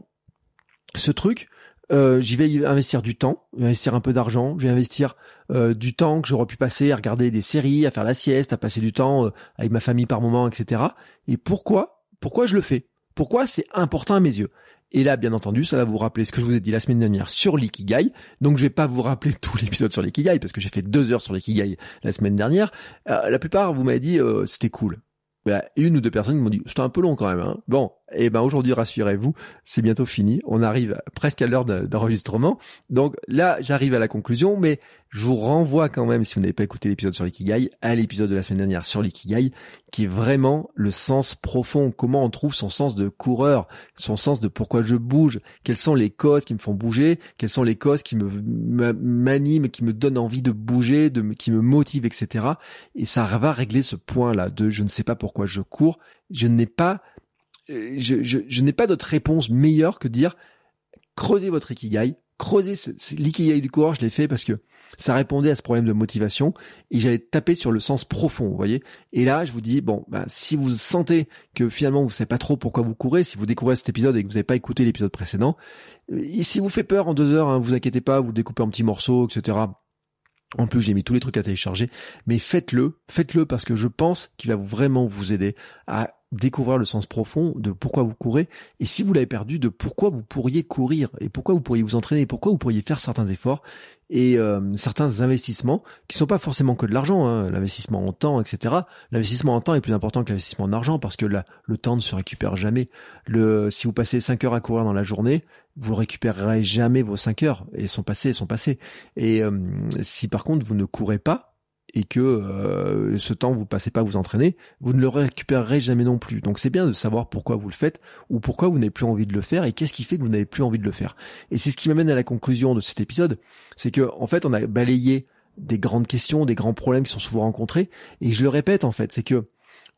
ce truc euh, j'y vais investir du temps, investir un peu d'argent, je vais investir euh, du temps que j'aurais pu passer à regarder des séries, à faire la sieste, à passer du temps euh, avec ma famille par moment, etc. Et pourquoi Pourquoi je le fais? Pourquoi c'est important à mes yeux? Et là, bien entendu, ça va vous rappeler ce que je vous ai dit la semaine dernière sur l'ikigai. Donc, je vais pas vous rappeler <laughs> tout l'épisode sur l'ikigai parce que j'ai fait deux heures sur l'ikigai la semaine dernière. la plupart, vous m'avez dit c'était cool. Bah, une ou deux personnes m'ont dit c'était un peu long quand même. Hein. Bon, et eh ben aujourd'hui, rassurez-vous, c'est bientôt fini. On arrive presque à l'heure d'enregistrement. Donc là, j'arrive à la conclusion, mais je vous renvoie quand même, si vous n'avez pas écouté l'épisode sur l'ikigai, à l'épisode de la semaine dernière sur l'ikigai, qui est vraiment le sens profond. Comment on trouve son sens de coureur, son sens de pourquoi je bouge, quelles sont les causes qui me font bouger, quelles sont les causes qui me m'animent, qui me donnent envie de bouger, de qui me motivent, etc. Et ça va régler ce point-là de je ne sais pas pourquoi je cours, je n'ai pas je, je, je n'ai pas d'autre réponse meilleure que dire creusez votre ikigai, creusez l'ikigai du coureur, je l'ai fait parce que ça répondait à ce problème de motivation et j'allais taper sur le sens profond, vous voyez. Et là, je vous dis bon, bah, si vous sentez que finalement vous savez pas trop pourquoi vous courez, si vous découvrez cet épisode et que vous n'avez pas écouté l'épisode précédent, si vous fait peur en deux heures, hein, vous inquiétez pas, vous découpez en petits morceaux, etc. En plus, j'ai mis tous les trucs à télécharger, mais faites-le, faites-le parce que je pense qu'il va vraiment vous aider à découvrir le sens profond de pourquoi vous courez et si vous l'avez perdu de pourquoi vous pourriez courir et pourquoi vous pourriez vous entraîner pourquoi vous pourriez faire certains efforts et euh, certains investissements qui sont pas forcément que de l'argent hein, l'investissement en temps etc l'investissement en temps est plus important que l'investissement en argent parce que là, le temps ne se récupère jamais. Le si vous passez 5 heures à courir dans la journée vous récupérerez jamais vos 5 heures et sont passées sont passées. Et euh, si par contre vous ne courez pas et que euh, ce temps vous passez pas à vous entraîner, vous ne le récupérerez jamais non plus. Donc c'est bien de savoir pourquoi vous le faites ou pourquoi vous n'avez plus envie de le faire et qu'est-ce qui fait que vous n'avez plus envie de le faire. Et c'est ce qui m'amène à la conclusion de cet épisode, c'est que en fait on a balayé des grandes questions, des grands problèmes qui sont souvent rencontrés et je le répète en fait, c'est que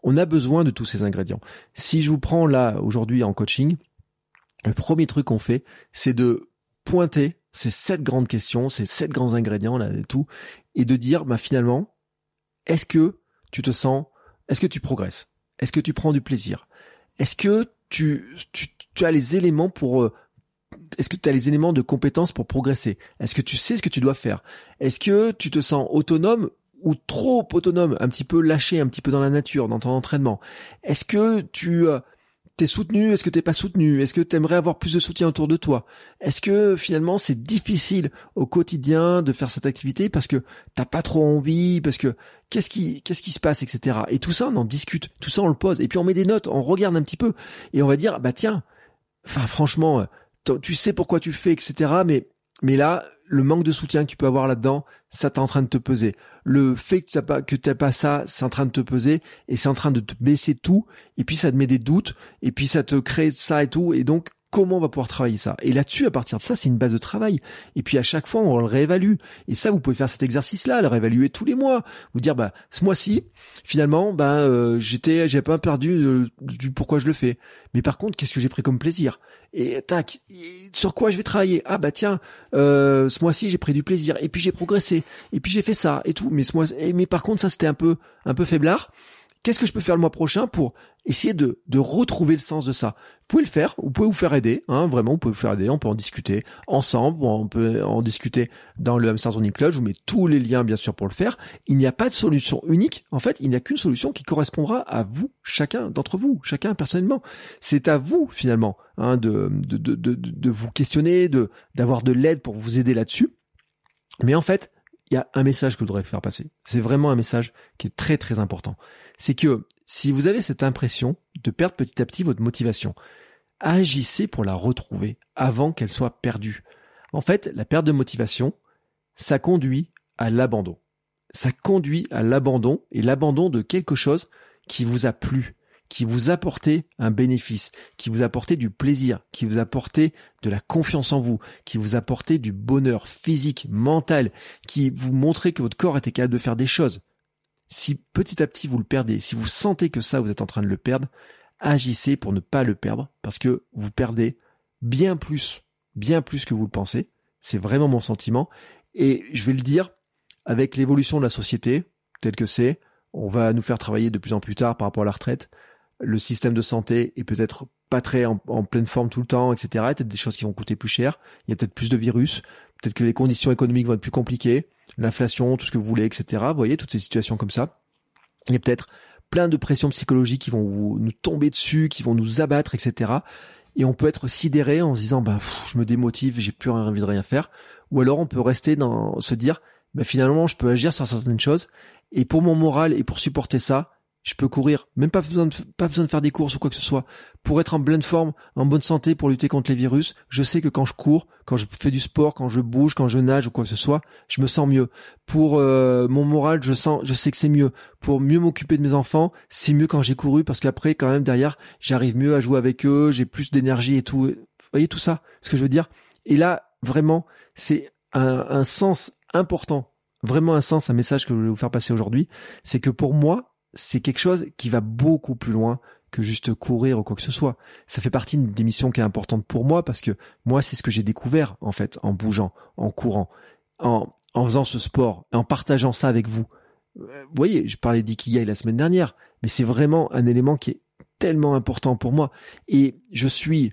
on a besoin de tous ces ingrédients. Si je vous prends là aujourd'hui en coaching, le premier truc qu'on fait, c'est de pointer ces sept grandes questions, ces sept grands ingrédients là et tout, et de dire bah finalement, est-ce que tu te sens, est-ce que tu progresses, est-ce que tu prends du plaisir, est-ce que tu, tu, tu as les éléments pour euh, est-ce que tu as les éléments de compétence pour progresser? Est-ce que tu sais ce que tu dois faire? Est-ce que tu te sens autonome ou trop autonome, un petit peu lâché, un petit peu dans la nature, dans ton entraînement. Est-ce que tu euh, t'es soutenu, est-ce que t'es pas soutenu, est-ce que t'aimerais avoir plus de soutien autour de toi, est-ce que finalement c'est difficile au quotidien de faire cette activité parce que t'as pas trop envie, parce que qu'est-ce qui qu'est-ce qui se passe, etc. Et tout ça on en discute, tout ça on le pose, et puis on met des notes, on regarde un petit peu et on va dire bah tiens, enfin franchement, tu sais pourquoi tu le fais, etc. Mais mais là le manque de soutien que tu peux avoir là-dedans, ça t'est en train de te peser. Le fait que tu n'as pas, t'as pas ça, c'est en train de te peser et c'est en train de te baisser tout. Et puis ça te met des doutes et puis ça te crée ça et tout. Et donc comment on va pouvoir travailler ça Et là-dessus, à partir de ça, c'est une base de travail. Et puis à chaque fois, on le réévalue. Et ça, vous pouvez faire cet exercice-là, le réévaluer tous les mois. Vous dire, bah ce mois-ci, finalement, bah euh, j'étais, j'ai pas perdu euh, du pourquoi je le fais. Mais par contre, qu'est-ce que j'ai pris comme plaisir? Et tac, sur quoi je vais travailler? Ah bah tiens, euh, ce mois-ci j'ai pris du plaisir et puis j'ai progressé et puis j'ai fait ça et tout. Mais ce mois, mais par contre ça c'était un peu un peu faiblard. Qu'est-ce que je peux faire le mois prochain pour essayer de, de retrouver le sens de ça? Vous pouvez le faire, vous pouvez vous faire aider, hein, vraiment, vous pouvez vous faire aider, on peut en discuter ensemble, on peut en discuter dans le Hamster Zoning Club, je vous mets tous les liens bien sûr pour le faire. Il n'y a pas de solution unique, en fait, il n'y a qu'une solution qui correspondra à vous, chacun d'entre vous, chacun personnellement. C'est à vous finalement hein, de, de, de, de, vous questionner, de d'avoir de l'aide pour vous aider là-dessus. Mais en fait, il y a un message que je voudrais faire passer. C'est vraiment un message qui est très très important c'est que si vous avez cette impression de perdre petit à petit votre motivation, agissez pour la retrouver avant qu'elle soit perdue. En fait, la perte de motivation, ça conduit à l'abandon. Ça conduit à l'abandon et l'abandon de quelque chose qui vous a plu, qui vous apportait un bénéfice, qui vous apportait du plaisir, qui vous apportait de la confiance en vous, qui vous apportait du bonheur physique, mental, qui vous montrait que votre corps était capable de faire des choses. Si petit à petit vous le perdez, si vous sentez que ça vous êtes en train de le perdre, agissez pour ne pas le perdre parce que vous perdez bien plus, bien plus que vous le pensez. C'est vraiment mon sentiment. Et je vais le dire, avec l'évolution de la société, telle que c'est, on va nous faire travailler de plus en plus tard par rapport à la retraite. Le système de santé est peut-être pas très en, pleine forme tout le temps, etc. Il y a peut-être des choses qui vont coûter plus cher. Il y a peut-être plus de virus. Peut-être que les conditions économiques vont être plus compliquées. L'inflation, tout ce que vous voulez, etc. Vous voyez, toutes ces situations comme ça. Il y a peut-être plein de pressions psychologiques qui vont nous tomber dessus, qui vont nous abattre, etc. Et on peut être sidéré en se disant, bah, je me démotive, j'ai plus envie de rien faire. Ou alors on peut rester dans, se dire, bah, finalement, je peux agir sur certaines choses. Et pour mon moral et pour supporter ça, je peux courir, même pas besoin de, pas besoin de faire des courses ou quoi que ce soit. Pour être en pleine forme, en bonne santé, pour lutter contre les virus, je sais que quand je cours, quand je fais du sport, quand je bouge, quand je nage ou quoi que ce soit, je me sens mieux. Pour euh, mon moral, je sens, je sais que c'est mieux. Pour mieux m'occuper de mes enfants, c'est mieux quand j'ai couru parce qu'après, quand même derrière, j'arrive mieux à jouer avec eux, j'ai plus d'énergie et tout. Vous voyez tout ça, ce que je veux dire? Et là, vraiment, c'est un, un sens important, vraiment un sens, un message que je voulais vous faire passer aujourd'hui, c'est que pour moi, c'est quelque chose qui va beaucoup plus loin que juste courir ou quoi que ce soit. Ça fait partie d'une missions qui est importante pour moi parce que moi, c'est ce que j'ai découvert, en fait, en bougeant, en courant, en, en faisant ce sport, en partageant ça avec vous. Euh, vous voyez, je parlais d'ikigai la semaine dernière, mais c'est vraiment un élément qui est tellement important pour moi. Et je suis,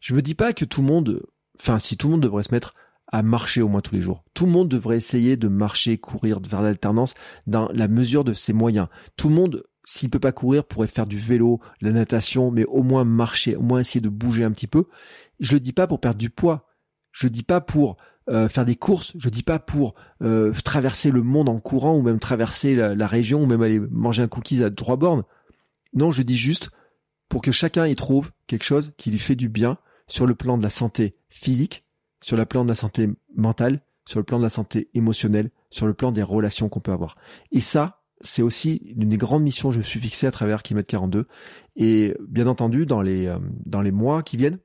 je me dis pas que tout le monde, enfin, si tout le monde devrait se mettre à marcher au moins tous les jours. Tout le monde devrait essayer de marcher, courir, faire l'alternance dans la mesure de ses moyens. Tout le monde, s'il peut pas courir, pourrait faire du vélo, la natation, mais au moins marcher, au moins essayer de bouger un petit peu. Je le dis pas pour perdre du poids. Je le dis pas pour euh, faire des courses. Je le dis pas pour euh, traverser le monde en courant ou même traverser la, région ou même aller manger un cookies à trois bornes. Non, je dis juste pour que chacun y trouve quelque chose qui lui fait du bien sur le plan de la santé physique, sur le plan de la santé mentale, sur le plan de la santé émotionnelle, sur le plan des relations qu'on peut avoir. Et ça, c'est aussi une des grandes missions que je me suis fixée à travers Kilomètre 42. Et bien entendu, dans les, euh, dans les mois qui viennent,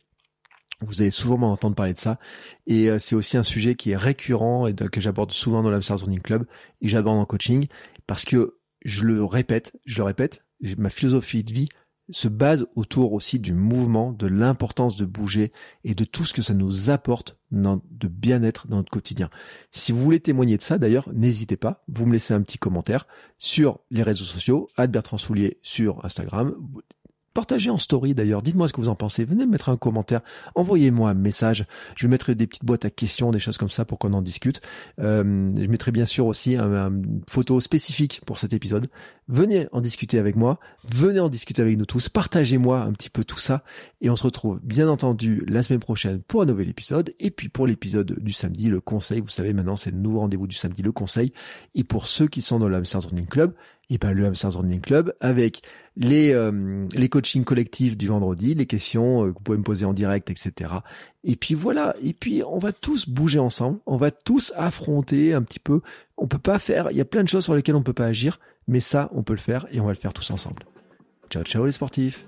vous allez souvent m'entendre parler de ça. Et euh, c'est aussi un sujet qui est récurrent et que j'aborde souvent dans l'Amsterdam Running Club et j'aborde en coaching parce que je le répète, je le répète, ma philosophie de vie, se base autour aussi du mouvement, de l'importance de bouger et de tout ce que ça nous apporte de bien-être dans notre quotidien. Si vous voulez témoigner de ça, d'ailleurs, n'hésitez pas, vous me laissez un petit commentaire sur les réseaux sociaux, Bertrand Soulier sur Instagram, Partagez en story d'ailleurs, dites-moi ce que vous en pensez, venez me mettre un commentaire, envoyez-moi un message, je mettrai des petites boîtes à questions, des choses comme ça pour qu'on en discute. Euh, je mettrai bien sûr aussi une photo spécifique pour cet épisode. Venez en discuter avec moi, venez en discuter avec nous tous, partagez-moi un petit peu tout ça. Et on se retrouve bien entendu la semaine prochaine pour un nouvel épisode. Et puis pour l'épisode du samedi, le conseil, vous savez maintenant c'est le nouveau rendez-vous du samedi, le conseil. Et pour ceux qui sont dans l'Amsterdam Running Club, et ben le Hamsters Running Club avec les euh, les coachings collectifs du vendredi, les questions euh, que vous pouvez me poser en direct, etc. Et puis voilà. Et puis on va tous bouger ensemble. On va tous affronter un petit peu. On peut pas faire. Il y a plein de choses sur lesquelles on peut pas agir, mais ça on peut le faire et on va le faire tous ensemble. Ciao ciao les sportifs.